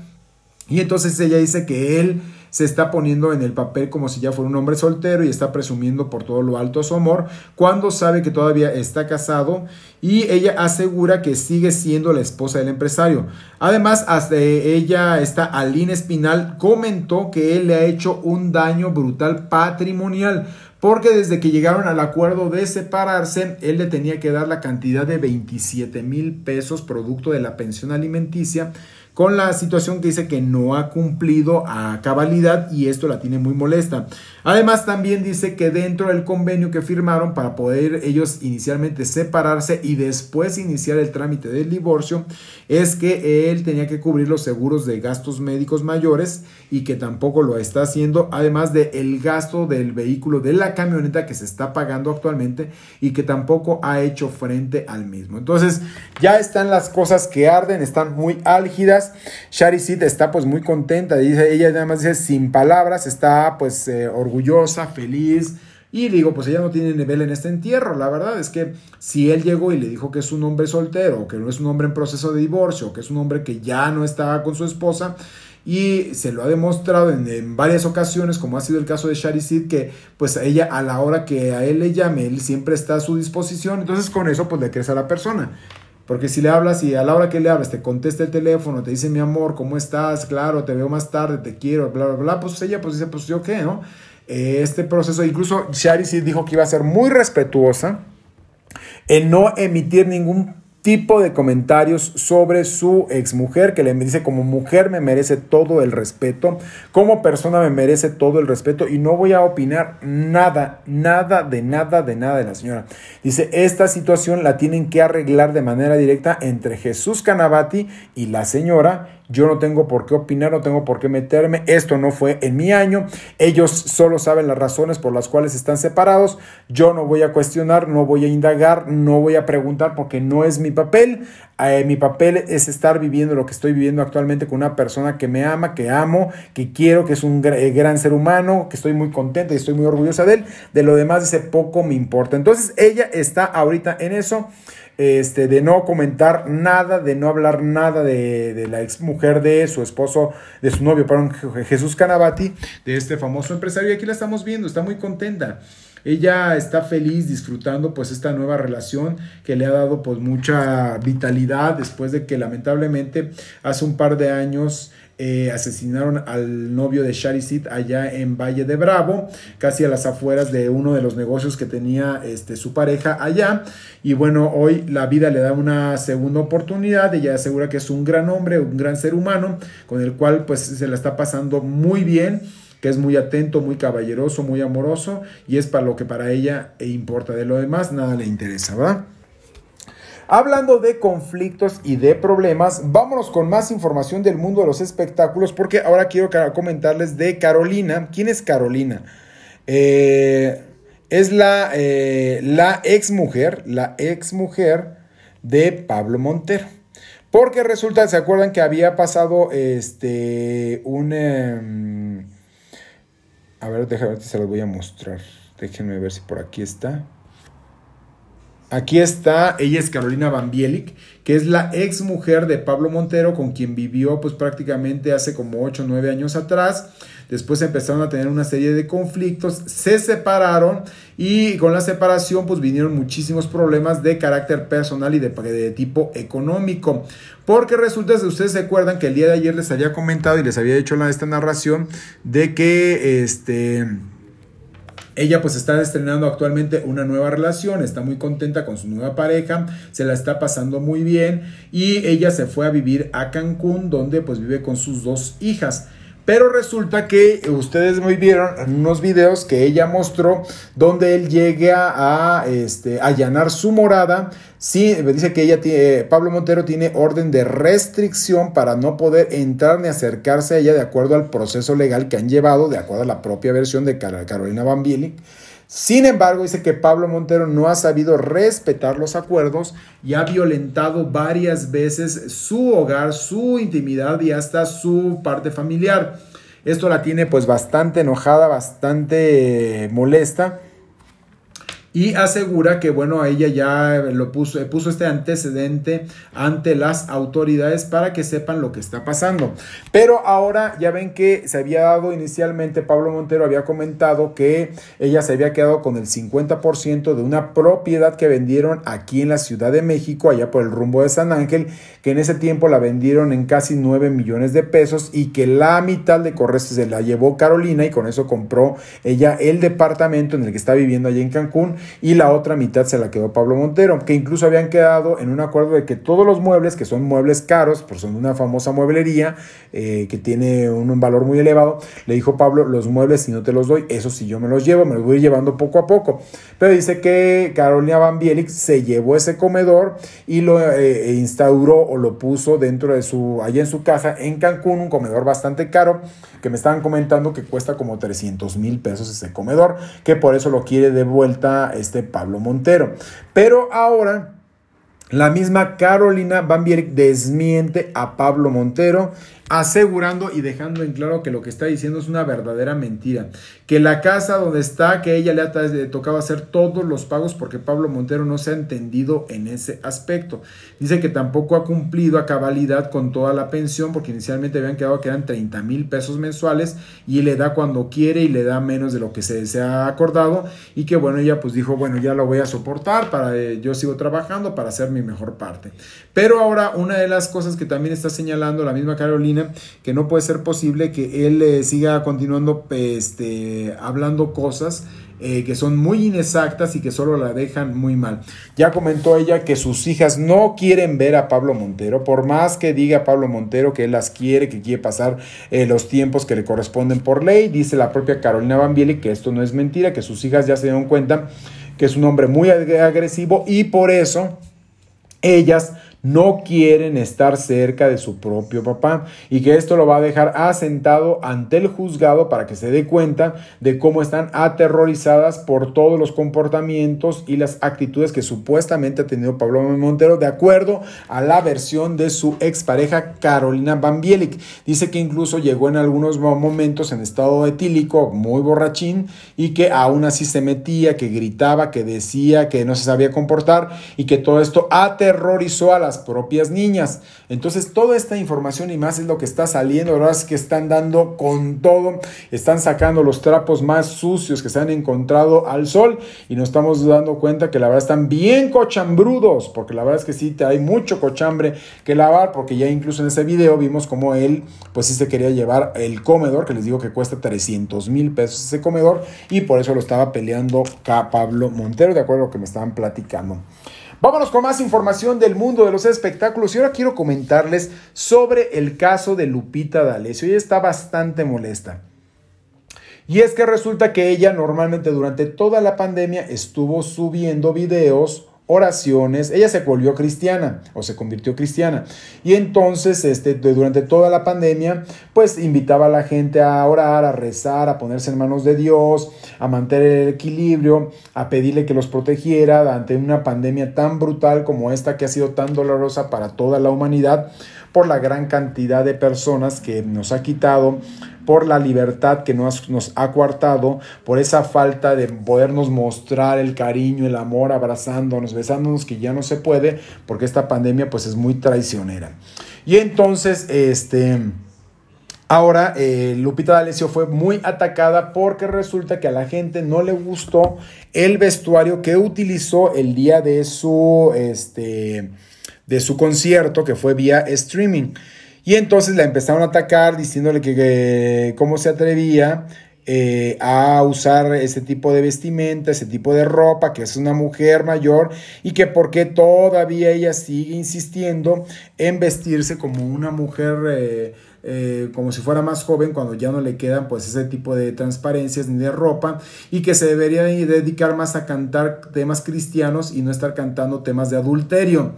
Y entonces ella dice que él se está poniendo en el papel como si ya fuera un hombre soltero y está presumiendo por todo lo alto su amor, cuando sabe que todavía está casado y ella asegura que sigue siendo la esposa del empresario. Además, hasta ella, esta Aline Espinal, comentó que él le ha hecho un daño brutal patrimonial. Porque desde que llegaron al acuerdo de separarse, él le tenía que dar la cantidad de 27 mil pesos producto de la pensión alimenticia con la situación que dice que no ha cumplido a cabalidad y esto la tiene muy molesta. Además también dice que dentro del convenio que firmaron para poder ellos inicialmente separarse y después iniciar el trámite del divorcio es que él tenía que cubrir los seguros de gastos médicos mayores y que tampoco lo está haciendo, además del el gasto del vehículo de la camioneta que se está pagando actualmente y que tampoco ha hecho frente al mismo. Entonces ya están las cosas que arden, están muy álgidas Shari está pues muy contenta, ella nada más dice sin palabras, está pues eh, orgullosa, feliz. Y digo, pues ella no tiene nivel en este entierro. La verdad es que si él llegó y le dijo que es un hombre soltero, que no es un hombre en proceso de divorcio, que es un hombre que ya no está con su esposa, y se lo ha demostrado en, varias ocasiones, como ha sido el caso de Shari que pues ella a la hora que a él le llame, él siempre está a su disposición, entonces con eso pues le crees a la persona. Porque si le hablas y a la hora que le hablas te contesta el teléfono, te dice mi amor, ¿cómo estás? Claro, te veo más tarde, te quiero, bla, bla, bla, pues ella pues dice, pues yo qué, ¿no? Este proceso, incluso Shari sí dijo que iba a ser muy respetuosa en no emitir ningún tipo de comentarios sobre su exmujer, que le dice como mujer me merece todo el respeto, como persona me merece todo el respeto y no voy a opinar nada, nada de nada de nada de la señora. Dice, esta situación la tienen que arreglar de manera directa entre Jesús Canavati y la señora yo no tengo por qué opinar, no tengo por qué meterme, esto no fue en mi año, ellos solo saben las razones por las cuales están separados, yo no voy a cuestionar, no voy a indagar, no voy a preguntar porque no es mi papel, eh, mi papel es estar viviendo lo que estoy viviendo actualmente con una persona que me ama, que amo, que quiero, que es un eh, gran ser humano, que estoy muy contenta y estoy muy orgullosa de él, de lo demás ese poco me importa. Entonces ella está ahorita en eso este, de no comentar nada, de no hablar nada de, la ex mujer de su esposo, de su novio, perdón, Jesús Canabati, de este famoso empresario. Y aquí la estamos viendo, está muy contenta. Ella está feliz disfrutando pues esta nueva relación que le ha dado pues mucha vitalidad después de que lamentablemente hace un par de años eh, asesinaron al novio de Sharisit allá en Valle de Bravo, casi a las afueras de uno de los negocios que tenía este, su pareja allá. Y bueno, hoy la vida le da una segunda oportunidad. Ella asegura que es un gran hombre, un gran ser humano, con el cual pues se la está pasando muy bien que es muy atento, muy caballeroso, muy amoroso y es para lo que para ella importa. De lo demás nada le interesa, ¿verdad? Hablando de conflictos y de problemas, vámonos con más información del mundo de los espectáculos porque ahora quiero comentarles de Carolina. ¿Quién es Carolina? Eh, es la, eh, la ex mujer, la ex mujer de Pablo Montero. Porque resulta, ¿se acuerdan que había pasado este un... Em, a ver, déjame ver se los voy a mostrar. Déjenme ver si por aquí está. Aquí está, ella es Carolina Van Bielik, que es la ex mujer de Pablo Montero, con quien vivió pues prácticamente hace como 8 o 9 años atrás. Después empezaron a tener una serie de conflictos, se separaron y con la separación pues vinieron muchísimos problemas de carácter personal y de, tipo económico. Porque resulta, si ustedes se acuerdan que el día de ayer les había comentado y les había hecho esta narración de que este ella pues está estrenando actualmente una nueva relación, está muy contenta con su nueva pareja, se la está pasando muy bien y ella se fue a vivir a Cancún donde pues vive con sus dos hijas. Pero resulta que ustedes me vieron unos videos que ella mostró donde él llega a este, allanar su morada. Sí, dice que ella tiene, Pablo Montero tiene orden de restricción para no poder entrar ni acercarse a ella de acuerdo al proceso legal que han llevado, de acuerdo a la propia versión de Carolina Bambili. Sin embargo, dice que Pablo Montero no ha sabido respetar los acuerdos y ha violentado varias veces su hogar, su intimidad y hasta su parte familiar. Esto la tiene pues bastante enojada, bastante molesta y asegura que bueno, ella ya lo puso, puso este antecedente ante las autoridades para que sepan lo que está pasando. Pero ahora ya ven que se había dado inicialmente, Pablo Montero había comentado que ella se había quedado con el 50% de una propiedad que vendieron aquí en la Ciudad de México, allá por el rumbo de San Ángel, que en ese tiempo la vendieron en casi 9 millones de pesos y que la mitad de Correos se la llevó Carolina y con eso compró ella el departamento en el que está viviendo allá en Cancún y la otra mitad se la quedó Pablo Montero, que incluso habían quedado en un acuerdo de que todos los muebles, que son muebles caros, por son una famosa mueblería eh, que tiene un, valor muy elevado, le dijo Pablo, los muebles si no te los doy, eso sí yo me los llevo, me los voy llevando poco a poco. Pero dice que Carolina Van Bielix se llevó ese comedor y lo eh, instauró o lo puso dentro de su, allá en su casa en Cancún, un comedor bastante caro, que me estaban comentando que cuesta como 300 mil pesos ese comedor, que por eso lo quiere de vuelta este Pablo Montero. Pero ahora la misma Carolina Van desmiente a Pablo Montero asegurando y dejando en claro que lo que está diciendo es una verdadera mentira. Que la casa donde está, que ella le ha tocado hacer todos los pagos porque Pablo Montero no se ha entendido en ese aspecto. Dice que tampoco ha cumplido a cabalidad con toda la pensión porque inicialmente habían quedado que eran 30 mil pesos mensuales y le da cuando quiere y le da menos de lo que se, se ha acordado y que bueno, ella pues dijo, bueno, ya lo voy a soportar, para eh, yo sigo trabajando para hacer mi mejor parte. Pero ahora una de las cosas que también está señalando la misma Carolina que no puede ser posible que él eh, siga continuando este, hablando cosas eh, que son muy inexactas y que solo la dejan muy mal. Ya comentó ella que sus hijas no quieren ver a Pablo Montero, por más que diga Pablo Montero que él las quiere, que quiere pasar eh, los tiempos que le corresponden por ley, dice la propia Carolina Bambieli que esto no es mentira, que sus hijas ya se dieron cuenta que es un hombre muy agresivo y por eso ellas no quieren estar cerca de su propio papá y que esto lo va a dejar asentado ante el juzgado para que se dé cuenta de cómo están aterrorizadas por todos los comportamientos y las actitudes que supuestamente ha tenido Pablo Montero de acuerdo a la versión de su expareja Carolina Bambielik. Dice que incluso llegó en algunos momentos en estado etílico, muy borrachín, y que aún así se metía, que gritaba, que decía, que no se sabía comportar y que todo esto aterrorizó a las propias niñas. Entonces, toda esta información y más es lo que está saliendo, ahora es que están dando con todo, están sacando los trapos más sucios que se han encontrado al sol y nos estamos dando cuenta que la verdad están bien cochambrudos, porque la verdad es que sí, hay mucho cochambre que lavar, porque ya incluso en ese video vimos como él, pues sí se quería llevar el comedor, que les digo que cuesta 300 mil pesos ese comedor, y por eso lo estaba peleando acá Pablo Montero, de acuerdo a lo que me estaban platicando. Vámonos con más información del mundo de los espectáculos y ahora quiero comentarles sobre el caso de Lupita D'Alessio. Ella está bastante molesta. Y es que resulta que ella normalmente durante toda la pandemia estuvo subiendo videos oraciones, ella se volvió cristiana o se convirtió cristiana. Y entonces, este, durante toda la pandemia, pues invitaba a la gente a orar, a rezar, a ponerse en manos de Dios, a mantener el equilibrio, a pedirle que los protegiera ante una pandemia tan brutal como esta que ha sido tan dolorosa para toda la humanidad por la gran cantidad de personas que nos ha quitado por la libertad que nos, nos ha coartado, por esa falta de podernos mostrar el cariño, el amor, abrazándonos, besándonos, que ya no se puede, porque esta pandemia pues es muy traicionera. Y entonces, este... Ahora, eh, Lupita D'Alessio fue muy atacada porque resulta que a la gente no le gustó el vestuario que utilizó el día de su, este, de su concierto, que fue vía streaming. Y entonces la empezaron a atacar diciéndole que, cómo se atrevía eh, a usar ese tipo de vestimenta, ese tipo de ropa, que es una mujer mayor y que por qué todavía ella sigue insistiendo en vestirse como una mujer, eh, eh, como si fuera más joven, cuando ya no le quedan pues ese tipo de transparencias ni de ropa y que se debería dedicar más a cantar temas cristianos y no estar cantando temas de adulterio.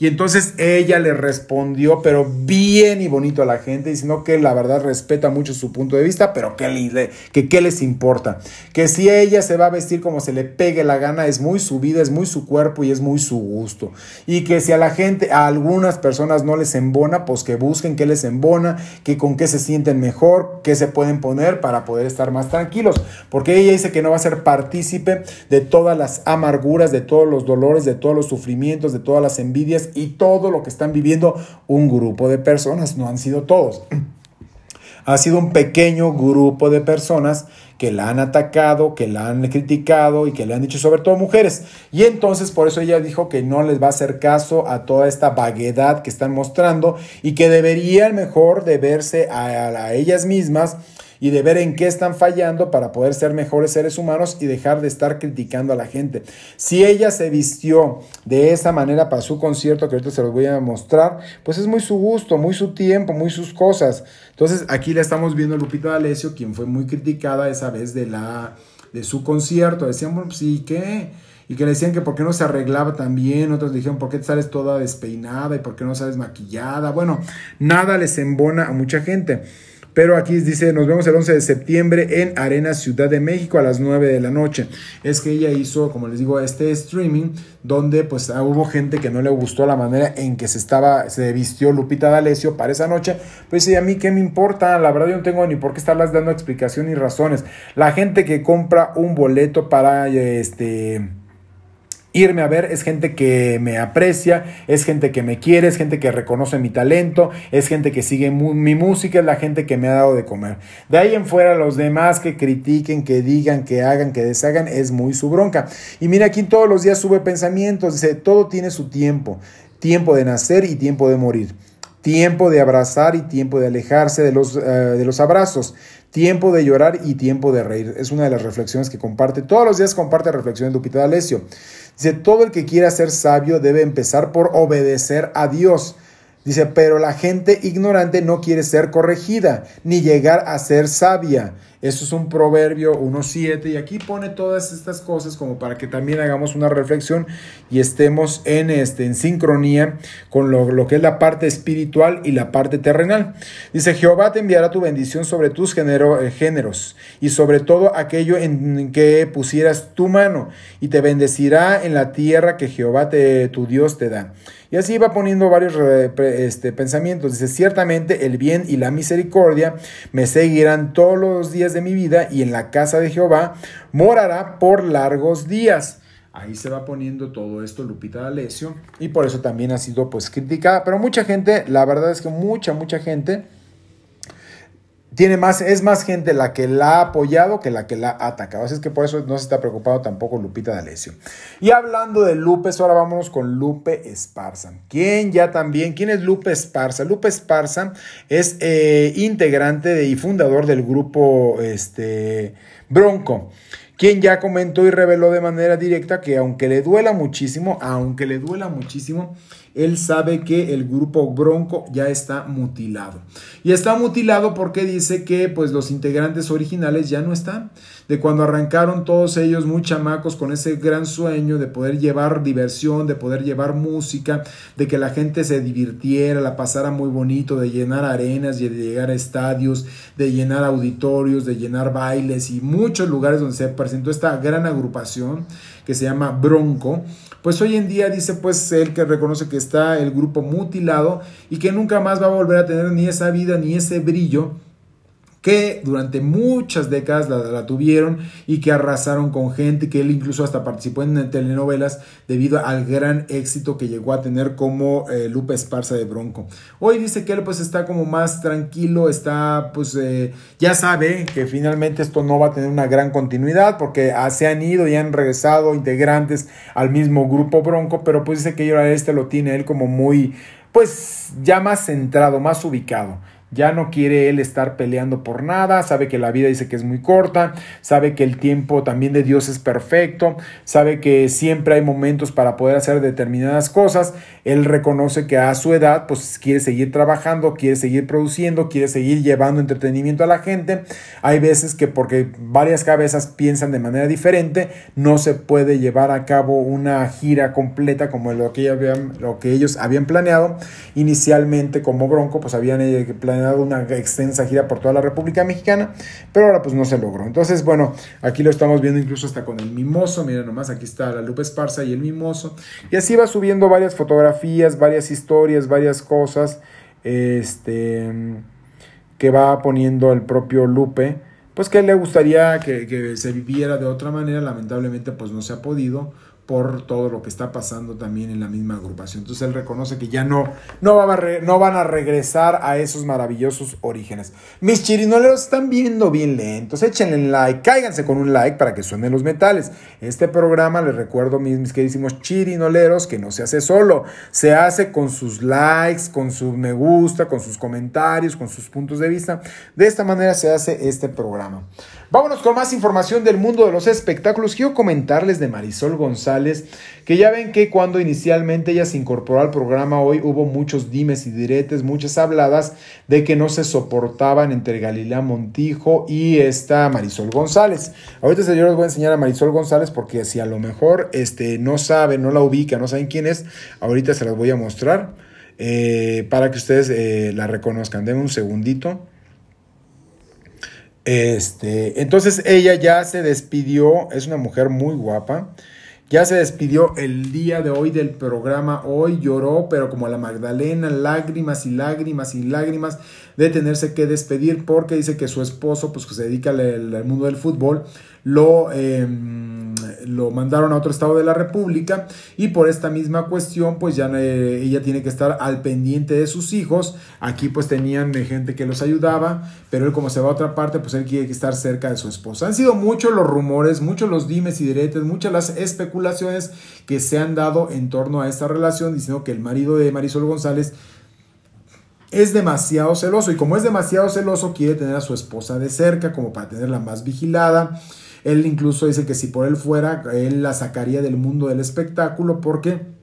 Y entonces ella le respondió, pero bien y bonito a la gente, diciendo que la verdad respeta mucho su punto de vista, pero que, le, qué les importa. Que si ella se va a vestir como se le pegue la gana, es muy su vida, es muy su cuerpo y es muy su gusto. Y que si a la gente, a algunas personas no les embona, pues que busquen qué les embona, que con qué se sienten mejor, qué se pueden poner para poder estar más tranquilos. Porque ella dice que no va a ser partícipe de todas las amarguras, de todos los dolores, de todos los sufrimientos, de todas las envidias y todo lo que están viviendo un grupo de personas, no han sido todos. [CLEARS THROAT] Ha sido un pequeño grupo de personas que la han atacado, que la han criticado y que le han dicho sobre todo mujeres. Y entonces por eso ella dijo que no les va a hacer caso a toda esta vaguedad que están mostrando y que deberían mejor de verse a, a ellas mismas y de ver en qué están fallando para poder ser mejores seres humanos y dejar de estar criticando a la gente. Si ella se vistió de esa manera para su concierto, que ahorita se los voy a mostrar, pues es muy su gusto, muy su tiempo, muy sus cosas. Entonces aquí le estamos viendo a Lupita D'Alessio, quien fue muy criticada esa vez de, la, de su concierto. Decían, bueno, pues ¿y qué? y que le decían que por qué no se arreglaba tan bien, otros dijeron por qué sales toda despeinada y por qué no sales maquillada. Bueno, nada les embona a mucha gente. Pero aquí dice, nos vemos el 11 de septiembre en Arena Ciudad de México a las 9 de la noche. Es que ella hizo, como les digo, este streaming donde pues ah, hubo gente que no le gustó la manera en que se estaba, se vistió Lupita D'Alessio para esa noche. Pues sí, a mí qué me importa, la verdad yo no tengo ni por qué estarlas dando explicación ni razones. La gente que compra un boleto para este irme a ver es gente que me aprecia, es gente que me quiere, es gente que reconoce mi talento, es gente que sigue mi música, es la gente que me ha dado de comer. De ahí en fuera los demás que critiquen, que digan, que hagan, que deshagan, es muy su bronca. Y mira, aquí todos los días sube pensamientos, dice, todo tiene su tiempo, tiempo de nacer y tiempo de morir. Tiempo de abrazar y tiempo de alejarse de los, eh, de los abrazos tiempo de llorar y tiempo de reír. Es una de las reflexiones que comparte. Todos los días comparte reflexiones de Lupita D'Alessio. Dice, todo el que quiera ser sabio debe empezar por obedecer a Dios. Dice, pero la gente ignorante no quiere ser corregida ni llegar a ser sabia. Eso es un proverbio 1.7 y aquí pone todas estas cosas como para que también hagamos una reflexión y estemos en, este, en sincronía con lo, lo que es la parte espiritual y la parte terrenal. Dice, Jehová te enviará tu bendición sobre tus género, eh, géneros y sobre todo aquello en que pusieras tu mano y te bendecirá en la tierra que Jehová te, tu Dios te da. Y así va poniendo varios este, pensamientos. Dice, ciertamente el bien y la misericordia me seguirán todos los días de mi vida y en la casa de Jehová morará por largos días. Ahí se va poniendo todo esto Lupita D'Alessio y por eso también ha sido pues criticada. Pero mucha gente, la verdad es que mucha, mucha gente tiene más, es más gente la que la ha apoyado que la que la ha atacado. Así es que por eso no se está preocupado tampoco Lupita D'Alessio. Y hablando de Lupe, ahora vámonos con Lupe Esparza. ¿Quién ya también? ¿Quién es Lupe Esparza? Lupe Esparza es eh, integrante y fundador del grupo este, Bronco quien ya comentó y reveló de manera directa que aunque le duela muchísimo, aunque le duela muchísimo, él sabe que el grupo Bronco ya está mutilado. Y está mutilado porque dice que pues los integrantes originales ya no están. De cuando arrancaron todos ellos muy chamacos con ese gran sueño de poder llevar diversión, de poder llevar música, de que la gente se divirtiera, la pasara muy bonito, de llenar arenas y de llegar a estadios, de llenar auditorios, de llenar bailes y muchos lugares donde se presentó esta gran agrupación que se llama Bronco pues hoy en día dice pues él que reconoce que está el grupo mutilado y que nunca más va a volver a tener ni esa vida ni ese brillo que durante muchas décadas la, tuvieron y que arrasaron con gente, que él incluso hasta participó en telenovelas debido al gran éxito que llegó a tener como eh, Lupe Esparza de Bronco. Hoy dice que él pues está como más tranquilo, está pues eh, ya sabe que finalmente esto no va a tener una gran continuidad porque ah, se han ido y han regresado integrantes al mismo grupo Bronco, pero pues dice que ahora este lo tiene él como muy pues ya más centrado, más ubicado. Ya no quiere él estar peleando por nada, sabe que la vida dice que es muy corta, sabe que el tiempo también de Dios es perfecto, sabe que siempre hay momentos para poder hacer determinadas cosas. Él reconoce que a su edad pues quiere seguir trabajando, quiere seguir produciendo, quiere seguir llevando entretenimiento a la gente. Hay veces que porque varias cabezas piensan de manera diferente, no se puede llevar a cabo una gira completa como lo que, ellos habían planeado. Inicialmente como Bronco pues habían eh, planeado una extensa gira por toda la República Mexicana, pero ahora pues no se logró. Entonces, bueno, aquí lo estamos viendo incluso hasta con el mimoso, miren nomás, aquí está la Lupe Esparza y el mimoso, y así va subiendo varias fotografías, varias historias, varias cosas, este, que va poniendo el propio Lupe, pues que le gustaría que, que se viviera de otra manera, lamentablemente pues no se ha podido, por todo lo que está pasando también en la misma agrupación. Entonces él reconoce que ya no, no, van a regresar a esos maravillosos orígenes. Mis chirinoleros están viendo bien lentos. Échenle like, cáiganse con un like para que suenen los metales. Este programa, les recuerdo, mis, mis queridísimos chirinoleros, que no se hace solo. Se hace con sus likes, con su me gusta, con sus comentarios, con sus puntos de vista. De esta manera se hace este programa. Vámonos con más información del mundo de los espectáculos. Quiero comentarles de Marisol González, que ya ven que cuando inicialmente ella se incorporó al programa hoy hubo muchos dimes y diretes, muchas habladas de que no se soportaban entre Galilea Montijo y esta Marisol González. Ahorita yo les voy a enseñar a Marisol González porque si a lo mejor este, no saben, no la ubica, no saben quién es, ahorita se las voy a mostrar eh, para que ustedes eh, la reconozcan. Denme un segundito. Este, entonces ella ya se despidió, es una mujer muy guapa. Ya se despidió el día de hoy del programa. Hoy lloró, pero como la Magdalena, lágrimas y lágrimas y lágrimas de tenerse que despedir porque dice que su esposo, pues que se dedica al, mundo del fútbol, lo, em, lo mandaron a otro estado de la República y por esta misma cuestión, pues ya eh, ella tiene que estar al pendiente de sus hijos. Aquí pues tenían gente que los ayudaba, pero él como se va a otra parte, pues él quiere estar cerca de su esposa. Han sido muchos los rumores, muchos los dimes y diretes, muchas las especulaciones que se han dado en torno a esta relación, diciendo que el marido de Marisol González es demasiado celoso y como es demasiado celoso quiere tener a su esposa de cerca como para tenerla más vigilada. Él incluso dice que si por él fuera, él la sacaría del mundo del espectáculo porque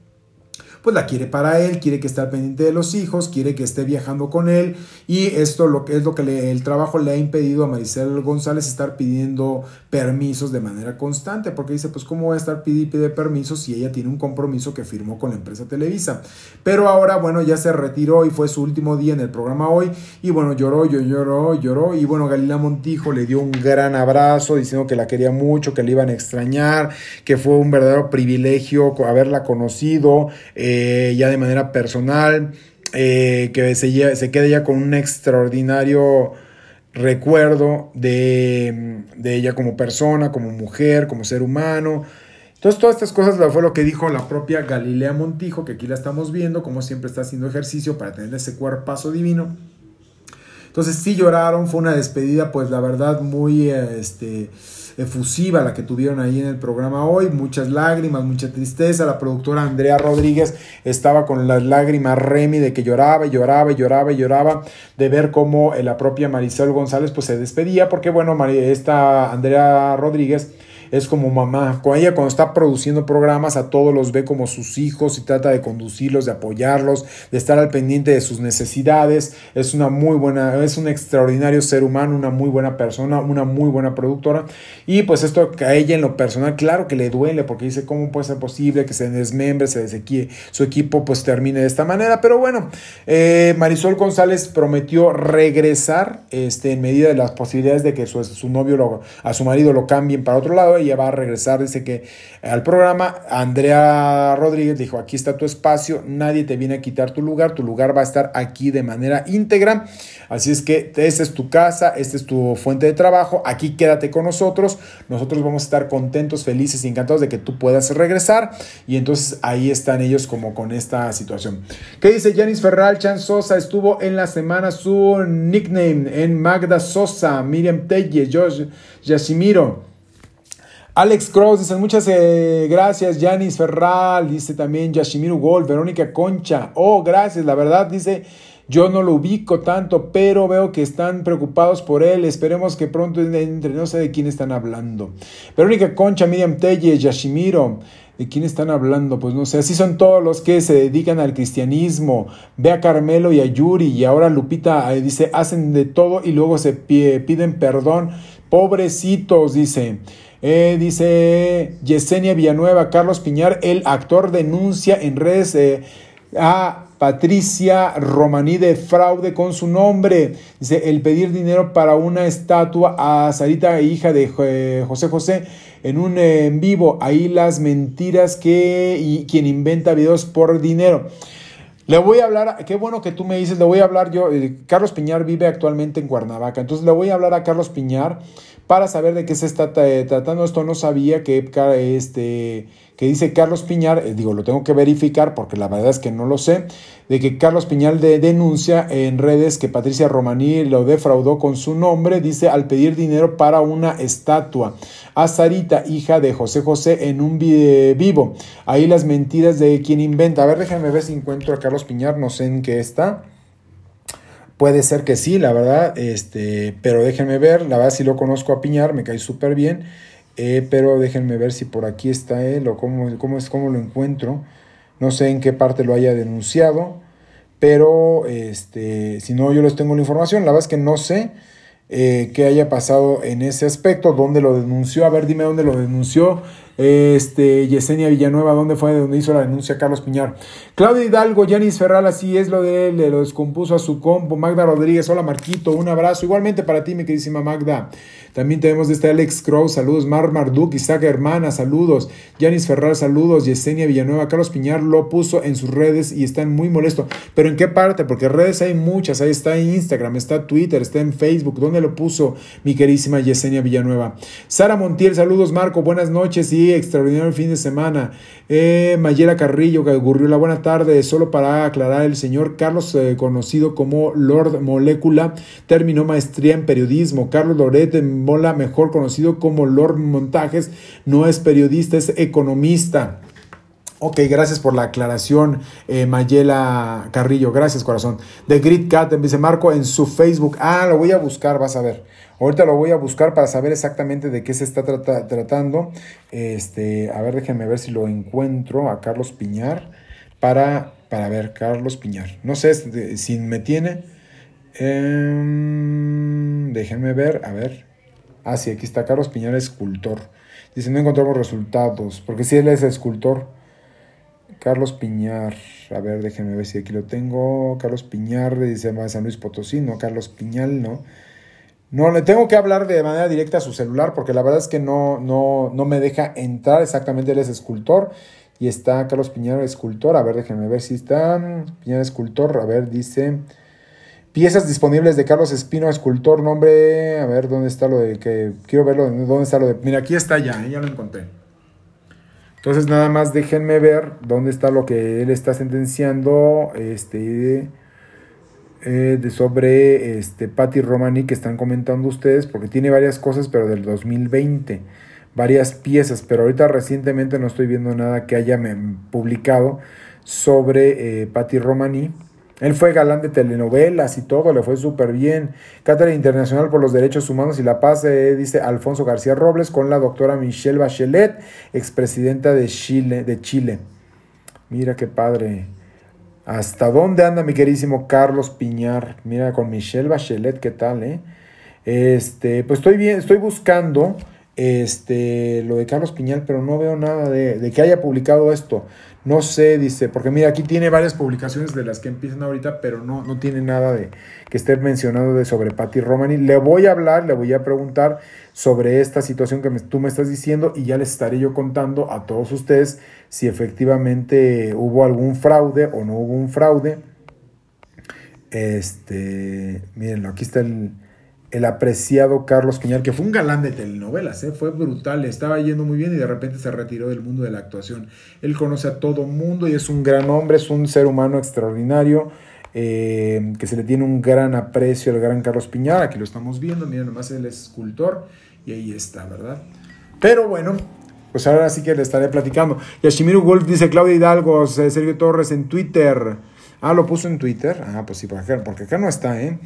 pues la quiere para él, quiere que esté al pendiente de los hijos, quiere que esté viajando con él y esto lo que es lo que el trabajo le ha impedido a Maricel González estar pidiendo permisos de manera constante, porque dice, pues cómo va a estar pidiendo pide permisos si ella tiene un compromiso que firmó con la empresa Televisa. Pero ahora, bueno, ya se retiró y fue su último día en el programa hoy y bueno, lloró, lloró, lloró y bueno, Galilea Montijo le dio un gran abrazo diciendo que la quería mucho, que le iban a extrañar, que fue un verdadero privilegio haberla conocido ya de manera personal, eh, que se, se quede ya con un extraordinario recuerdo de, de, ella como persona, como mujer, como ser humano. Entonces, todas estas cosas fue lo que dijo la propia Galilea Montijo, que aquí la estamos viendo, como siempre está haciendo ejercicio para tener ese cuerpazo divino. Entonces, sí lloraron, fue una despedida, pues la verdad, muy este, efusiva la que tuvieron ahí en el programa hoy. Muchas lágrimas, mucha tristeza. La productora Andrea Rodríguez estaba con las lágrimas Remy de que lloraba lloraba lloraba lloraba de ver cómo la propia Marisol González pues se despedía, porque bueno, esta Andrea Rodríguez es como mamá. Con ella cuando está produciendo programas a todos los ve como sus hijos y trata de conducirlos, de apoyarlos, de estar al pendiente de sus necesidades. Es una muy buena, es un extraordinario ser humano, una muy buena persona, una muy buena productora. Y pues esto a ella en lo personal, claro que le duele porque dice cómo puede ser posible que se desmembre, se desequie, su equipo pues termine de esta manera. Pero bueno, eh, Marisol González prometió regresar este, en medida de las posibilidades de que su, su novio, lo, a su marido lo cambien para otro lado ella va a regresar, dice que al programa, Andrea Rodríguez dijo, aquí está tu espacio, nadie te viene a quitar tu lugar, tu lugar va a estar aquí de manera íntegra, así es que esta es tu casa, esta es tu fuente de trabajo, aquí quédate con nosotros, nosotros vamos a estar contentos, felices y encantados de que tú puedas regresar, y entonces ahí están ellos como con esta situación. ¿Qué dice Janis Ferral? Chan Sosa estuvo en la semana su nickname en Magda Sosa, Miriam Telle, Josh Yashimiro. Alex Cross dice muchas eh, gracias, Yanis Ferral, dice también Yashimiru Gol, Verónica Concha, oh gracias, la verdad dice yo no lo ubico tanto, pero veo que están preocupados por él. Esperemos que pronto entre. No sé de quién están hablando. Verónica Concha, Miriam Telle, Yashimiro. ¿De quién están hablando? Pues no sé. Así son todos los que se dedican al cristianismo. Ve a Carmelo y a Yuri. Y ahora Lupita eh, dice: hacen de todo y luego se piden perdón. Pobrecitos, dice. Eh, dice Yesenia Villanueva, Carlos Piñar, el actor denuncia en redes eh, a Patricia Romaní de fraude con su nombre. Dice, el pedir dinero para una estatua a Sarita, hija de eh, José José, en un en vivo. Ahí las mentiras que y quien inventa videos por dinero. Le voy a hablar, qué bueno que tú me dices, le voy a hablar yo, Carlos Piñar vive actualmente en Cuernavaca, entonces le voy a hablar a Carlos Piñar para saber de qué se está tratando. Esto no sabía que, este, que dice Carlos Piñar, eh, digo, lo tengo que verificar porque la verdad es que no lo sé, de que Carlos Piñar de, denuncia en redes que Patricia Romaní lo defraudó con su nombre, dice, al pedir dinero para una estatua a Sarita, hija de José José, en un vivo. Ahí las mentiras de quien inventa. A ver, déjenme ver si encuentro a Carlos Piñar, no sé en qué está. Puede ser que sí, la verdad, este, pero déjenme ver, la verdad si lo conozco a Piñar, me cae súper bien, eh, pero déjenme ver si por aquí está él o cómo, cómo, es, cómo lo encuentro. No sé en qué parte lo haya denunciado, pero este, si no, yo les tengo la información, la verdad es que no sé eh, qué haya pasado en ese aspecto, dónde lo denunció, a ver, dime dónde lo denunció, este, Yesenia Villanueva, ¿dónde fue donde hizo la denuncia Carlos Piñar? Claudia Hidalgo, Yanis Ferral, así es lo de él, lo descompuso a su compo. Magda Rodríguez, hola Marquito, un abrazo. Igualmente para ti, mi queridísima Magda. También tenemos de este Alex Crow, saludos. Mar Marduk, Isaac Hermana, saludos. Yanis Ferral, saludos. Yesenia Villanueva, Carlos Piñar lo puso en sus redes y están muy molestos. ¿Pero en qué parte? Porque redes hay muchas. Ahí está en Instagram, está Twitter, está en Facebook. ¿Dónde lo puso mi queridísima Yesenia Villanueva? Sara Montiel, saludos Marco, buenas noches y extraordinario fin de semana. Eh, Mayela Carrillo, que ocurrió la buena tarde, solo para aclarar, el señor Carlos, eh, conocido como Lord Molécula, terminó maestría en periodismo. Carlos Loret Mola, mejor conocido como Lord Montajes, no es periodista, es economista. Ok, gracias por la aclaración, eh, Mayela Carrillo. Gracias, corazón. The Grid Cat, dice Marco en su Facebook. Ah, lo voy a buscar, vas a ver. Ahorita lo voy a buscar para saber exactamente de qué se está tratando. Este, a ver, déjenme ver si lo encuentro a Carlos Piñar. para, para ver, Carlos Piñar. No sé si me tiene. Em, déjenme ver, a ver. Ah, sí, aquí está Carlos Piñar, escultor. Dice, no encontramos resultados, porque si él es escultor. Carlos Piñar, a ver, déjenme ver si aquí lo tengo. Carlos Piñar, dice San Luis Potosí, no, Carlos Piñal, no. No, le tengo que hablar de manera directa a su celular porque la verdad es que no, no, no me deja entrar exactamente, él es escultor y está Carlos Piñar, escultor, a ver, déjenme ver si está Piñar, escultor, a ver, dice piezas disponibles de Carlos Espino, escultor, nombre, a ver, ¿dónde está lo de que, quiero verlo, dónde está lo de, mira, aquí está ya, ¿eh? ya lo encontré. Entonces nada más déjenme ver dónde está lo que él está sentenciando, este eh, de sobre este, Patty Romani que están comentando ustedes, porque tiene varias cosas, pero del 2020, varias piezas, pero ahorita recientemente no estoy viendo nada que haya publicado sobre eh, Patty Romani. Él fue galán de telenovelas y todo, le fue súper bien. Cátedra Internacional por los Derechos Humanos y la Paz, eh, dice Alfonso García Robles, con la doctora Michelle Bachelet, expresidenta de Chile, de Chile. Mira qué padre. ¿Hasta dónde anda mi queridísimo Carlos Piñar? Mira, con Michelle Bachelet, ¿qué tal, eh? Este, pues estoy bien, estoy buscando este, lo de Carlos Piñar, pero no veo nada de que haya publicado esto. No sé, dice, porque mira, aquí tiene varias publicaciones de las que empiezan ahorita, pero no, no tiene nada de que esté mencionado de sobre Patty Romani. Le voy a hablar, le voy a preguntar sobre esta situación que tú me estás diciendo y ya les estaré yo contando a todos ustedes si efectivamente hubo algún fraude o no hubo un fraude. Este, miren, aquí está el, el apreciado Carlos Piñar, que fue un galán de telenovelas, ¿eh? fue brutal, le estaba yendo muy bien y de repente se retiró del mundo de la actuación. Él conoce a todo mundo y es un gran hombre, es un ser humano extraordinario, eh, que se le tiene un gran aprecio al gran Carlos Piñar, aquí lo estamos viendo, miren, nomás él es escultor y ahí está, ¿verdad? Pero bueno, pues ahora sí que le estaré platicando. Yashimiru Wolf dice Claudia Hidalgo, Sergio Torres en Twitter. Ah, lo puso en Twitter. Ah, pues sí, porque acá, no está, ¿eh?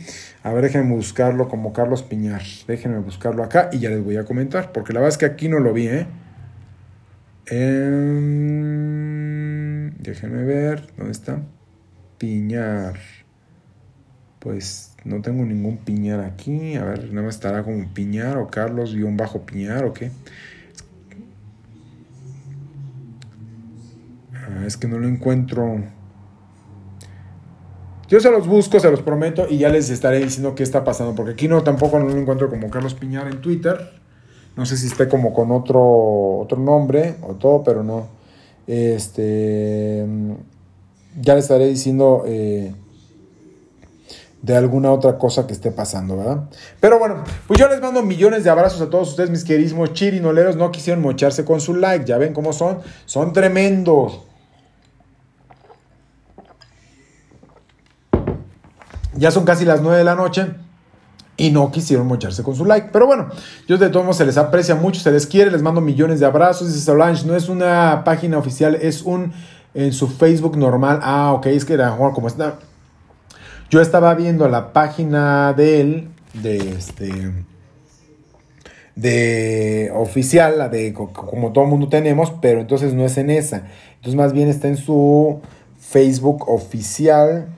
A ver, déjenme buscarlo como Carlos Piñar. Déjenme buscarlo acá y ya les voy a comentar, porque la verdad es que aquí no lo vi, ¿eh? Em, déjenme ver, ¿dónde está? Piñar. Pues no tengo ningún Piñar aquí. A ver, nada más estará como Piñar o Carlos-Piñar bajo o qué. Ah, es que no lo encuentro. Yo se los busco, se los prometo, y ya les estaré diciendo qué está pasando, porque aquí no tampoco no lo encuentro como Carlos Piñar en Twitter. No sé si esté como con otro, otro nombre o todo, pero no. Este, ya les estaré diciendo eh, de alguna otra cosa que esté pasando, ¿verdad? Pero bueno, pues yo les mando millones de abrazos a todos ustedes, mis queridísimos chirinoleros. No quisieron mocharse con su like, ya ven cómo son. Son tremendos. Ya son casi las 9 de la noche y no quisieron mocharse con su like. Pero bueno, yo de todos modos se les aprecia mucho, se les quiere, les mando millones de abrazos. Dice Solange, no es una página oficial, es un en su Facebook normal. Ah, ok, es que era como está. Yo estaba viendo la página de él, de este de oficial, la de como todo mundo tenemos, pero entonces no es en esa. Entonces más bien está en su Facebook oficial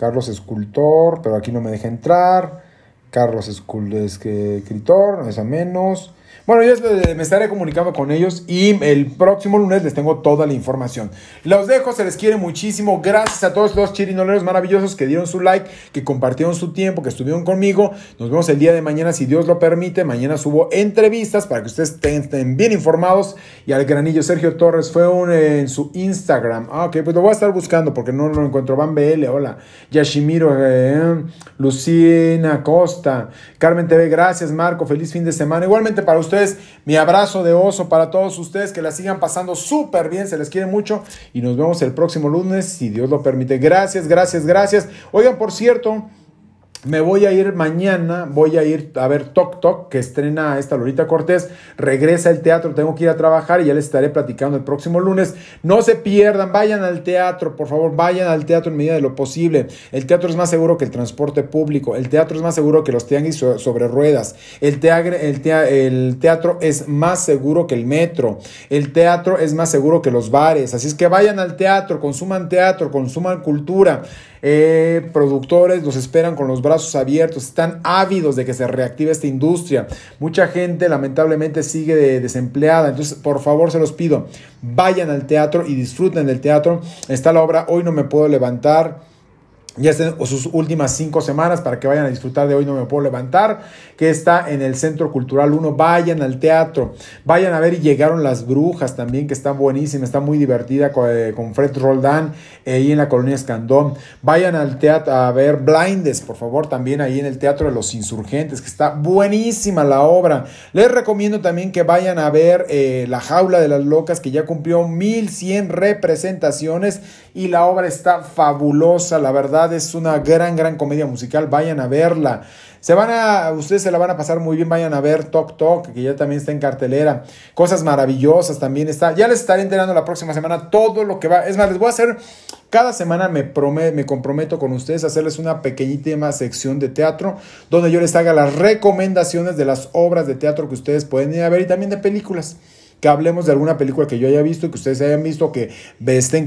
Carlos Escultor, pero aquí no me deja entrar. Carlos Escritor, no es a menos. Bueno, yo me estaré comunicando con ellos y el próximo lunes les tengo toda la información. Los dejo, se les quiere muchísimo. Gracias a todos los chirinoleros maravillosos que dieron su like, que compartieron su tiempo, que estuvieron conmigo. Nos vemos el día de mañana, si Dios lo permite. Mañana subo entrevistas para que ustedes estén bien informados. Y al granillo Sergio Torres fue un, en su Instagram. Ah, ok, pues lo voy a estar buscando porque no lo encuentro. Van BL, hola. Yashimiro, eh, Lucina Costa, Carmen TV, gracias Marco, feliz fin de semana. Igualmente para ustedes mi abrazo de oso para todos ustedes, que la sigan pasando súper bien, se les quiere mucho y nos vemos el próximo lunes, si Dios lo permite. Gracias, gracias, gracias. Oigan, por cierto, Me voy a ir mañana, voy a ir a ver Tok Tok, que estrena esta Lorita Cortés. Regresa el teatro, tengo que ir a trabajar y ya les estaré platicando el próximo lunes. No se pierdan, vayan al teatro, por favor, vayan al teatro en medida de lo posible. El teatro es más seguro que el transporte público, el teatro es más seguro que los tianguis sobre ruedas, el el, el teatro es más seguro que el metro, el teatro es más seguro que los bares. Así es que vayan al teatro, consuman teatro, consuman cultura. Eh, productores los esperan con los brazos abiertos, están ávidos de que se reactive esta industria. Mucha gente lamentablemente sigue desempleada, entonces por favor se los pido, vayan al teatro y disfruten del teatro. Está la obra Hoy no me puedo levantar ya estén sus últimas cinco semanas para que vayan a disfrutar de Hoy No Me Puedo Levantar, que está en el Centro Cultural 1. Vayan al teatro, vayan a ver y llegaron las brujas también, que está buenísima, está muy divertida con, eh, Fred Roldán eh, ahí en la colonia Escandón. Vayan al teatro a ver Blindes, por favor, también ahí en el Teatro de los Insurgentes, que está buenísima la obra. Les recomiendo también que vayan a ver eh, La Jaula de las Locas, que ya cumplió 1100 representaciones y la obra está fabulosa, la verdad es una gran, gran comedia musical. Vayan a verla. Se van a, ustedes se la van a pasar muy bien. Vayan a ver Talk Talk, que ya también está en cartelera. Cosas maravillosas también está. Ya les estaré enterando la próxima semana todo lo que va. Es más, les voy a hacer. Cada semana me, me comprometo con ustedes a hacerles una pequeñísima sección de teatro donde yo les haga las recomendaciones de las obras de teatro que ustedes pueden ir a ver y también de películas. Que hablemos de alguna película que yo haya visto, que ustedes hayan visto, que estén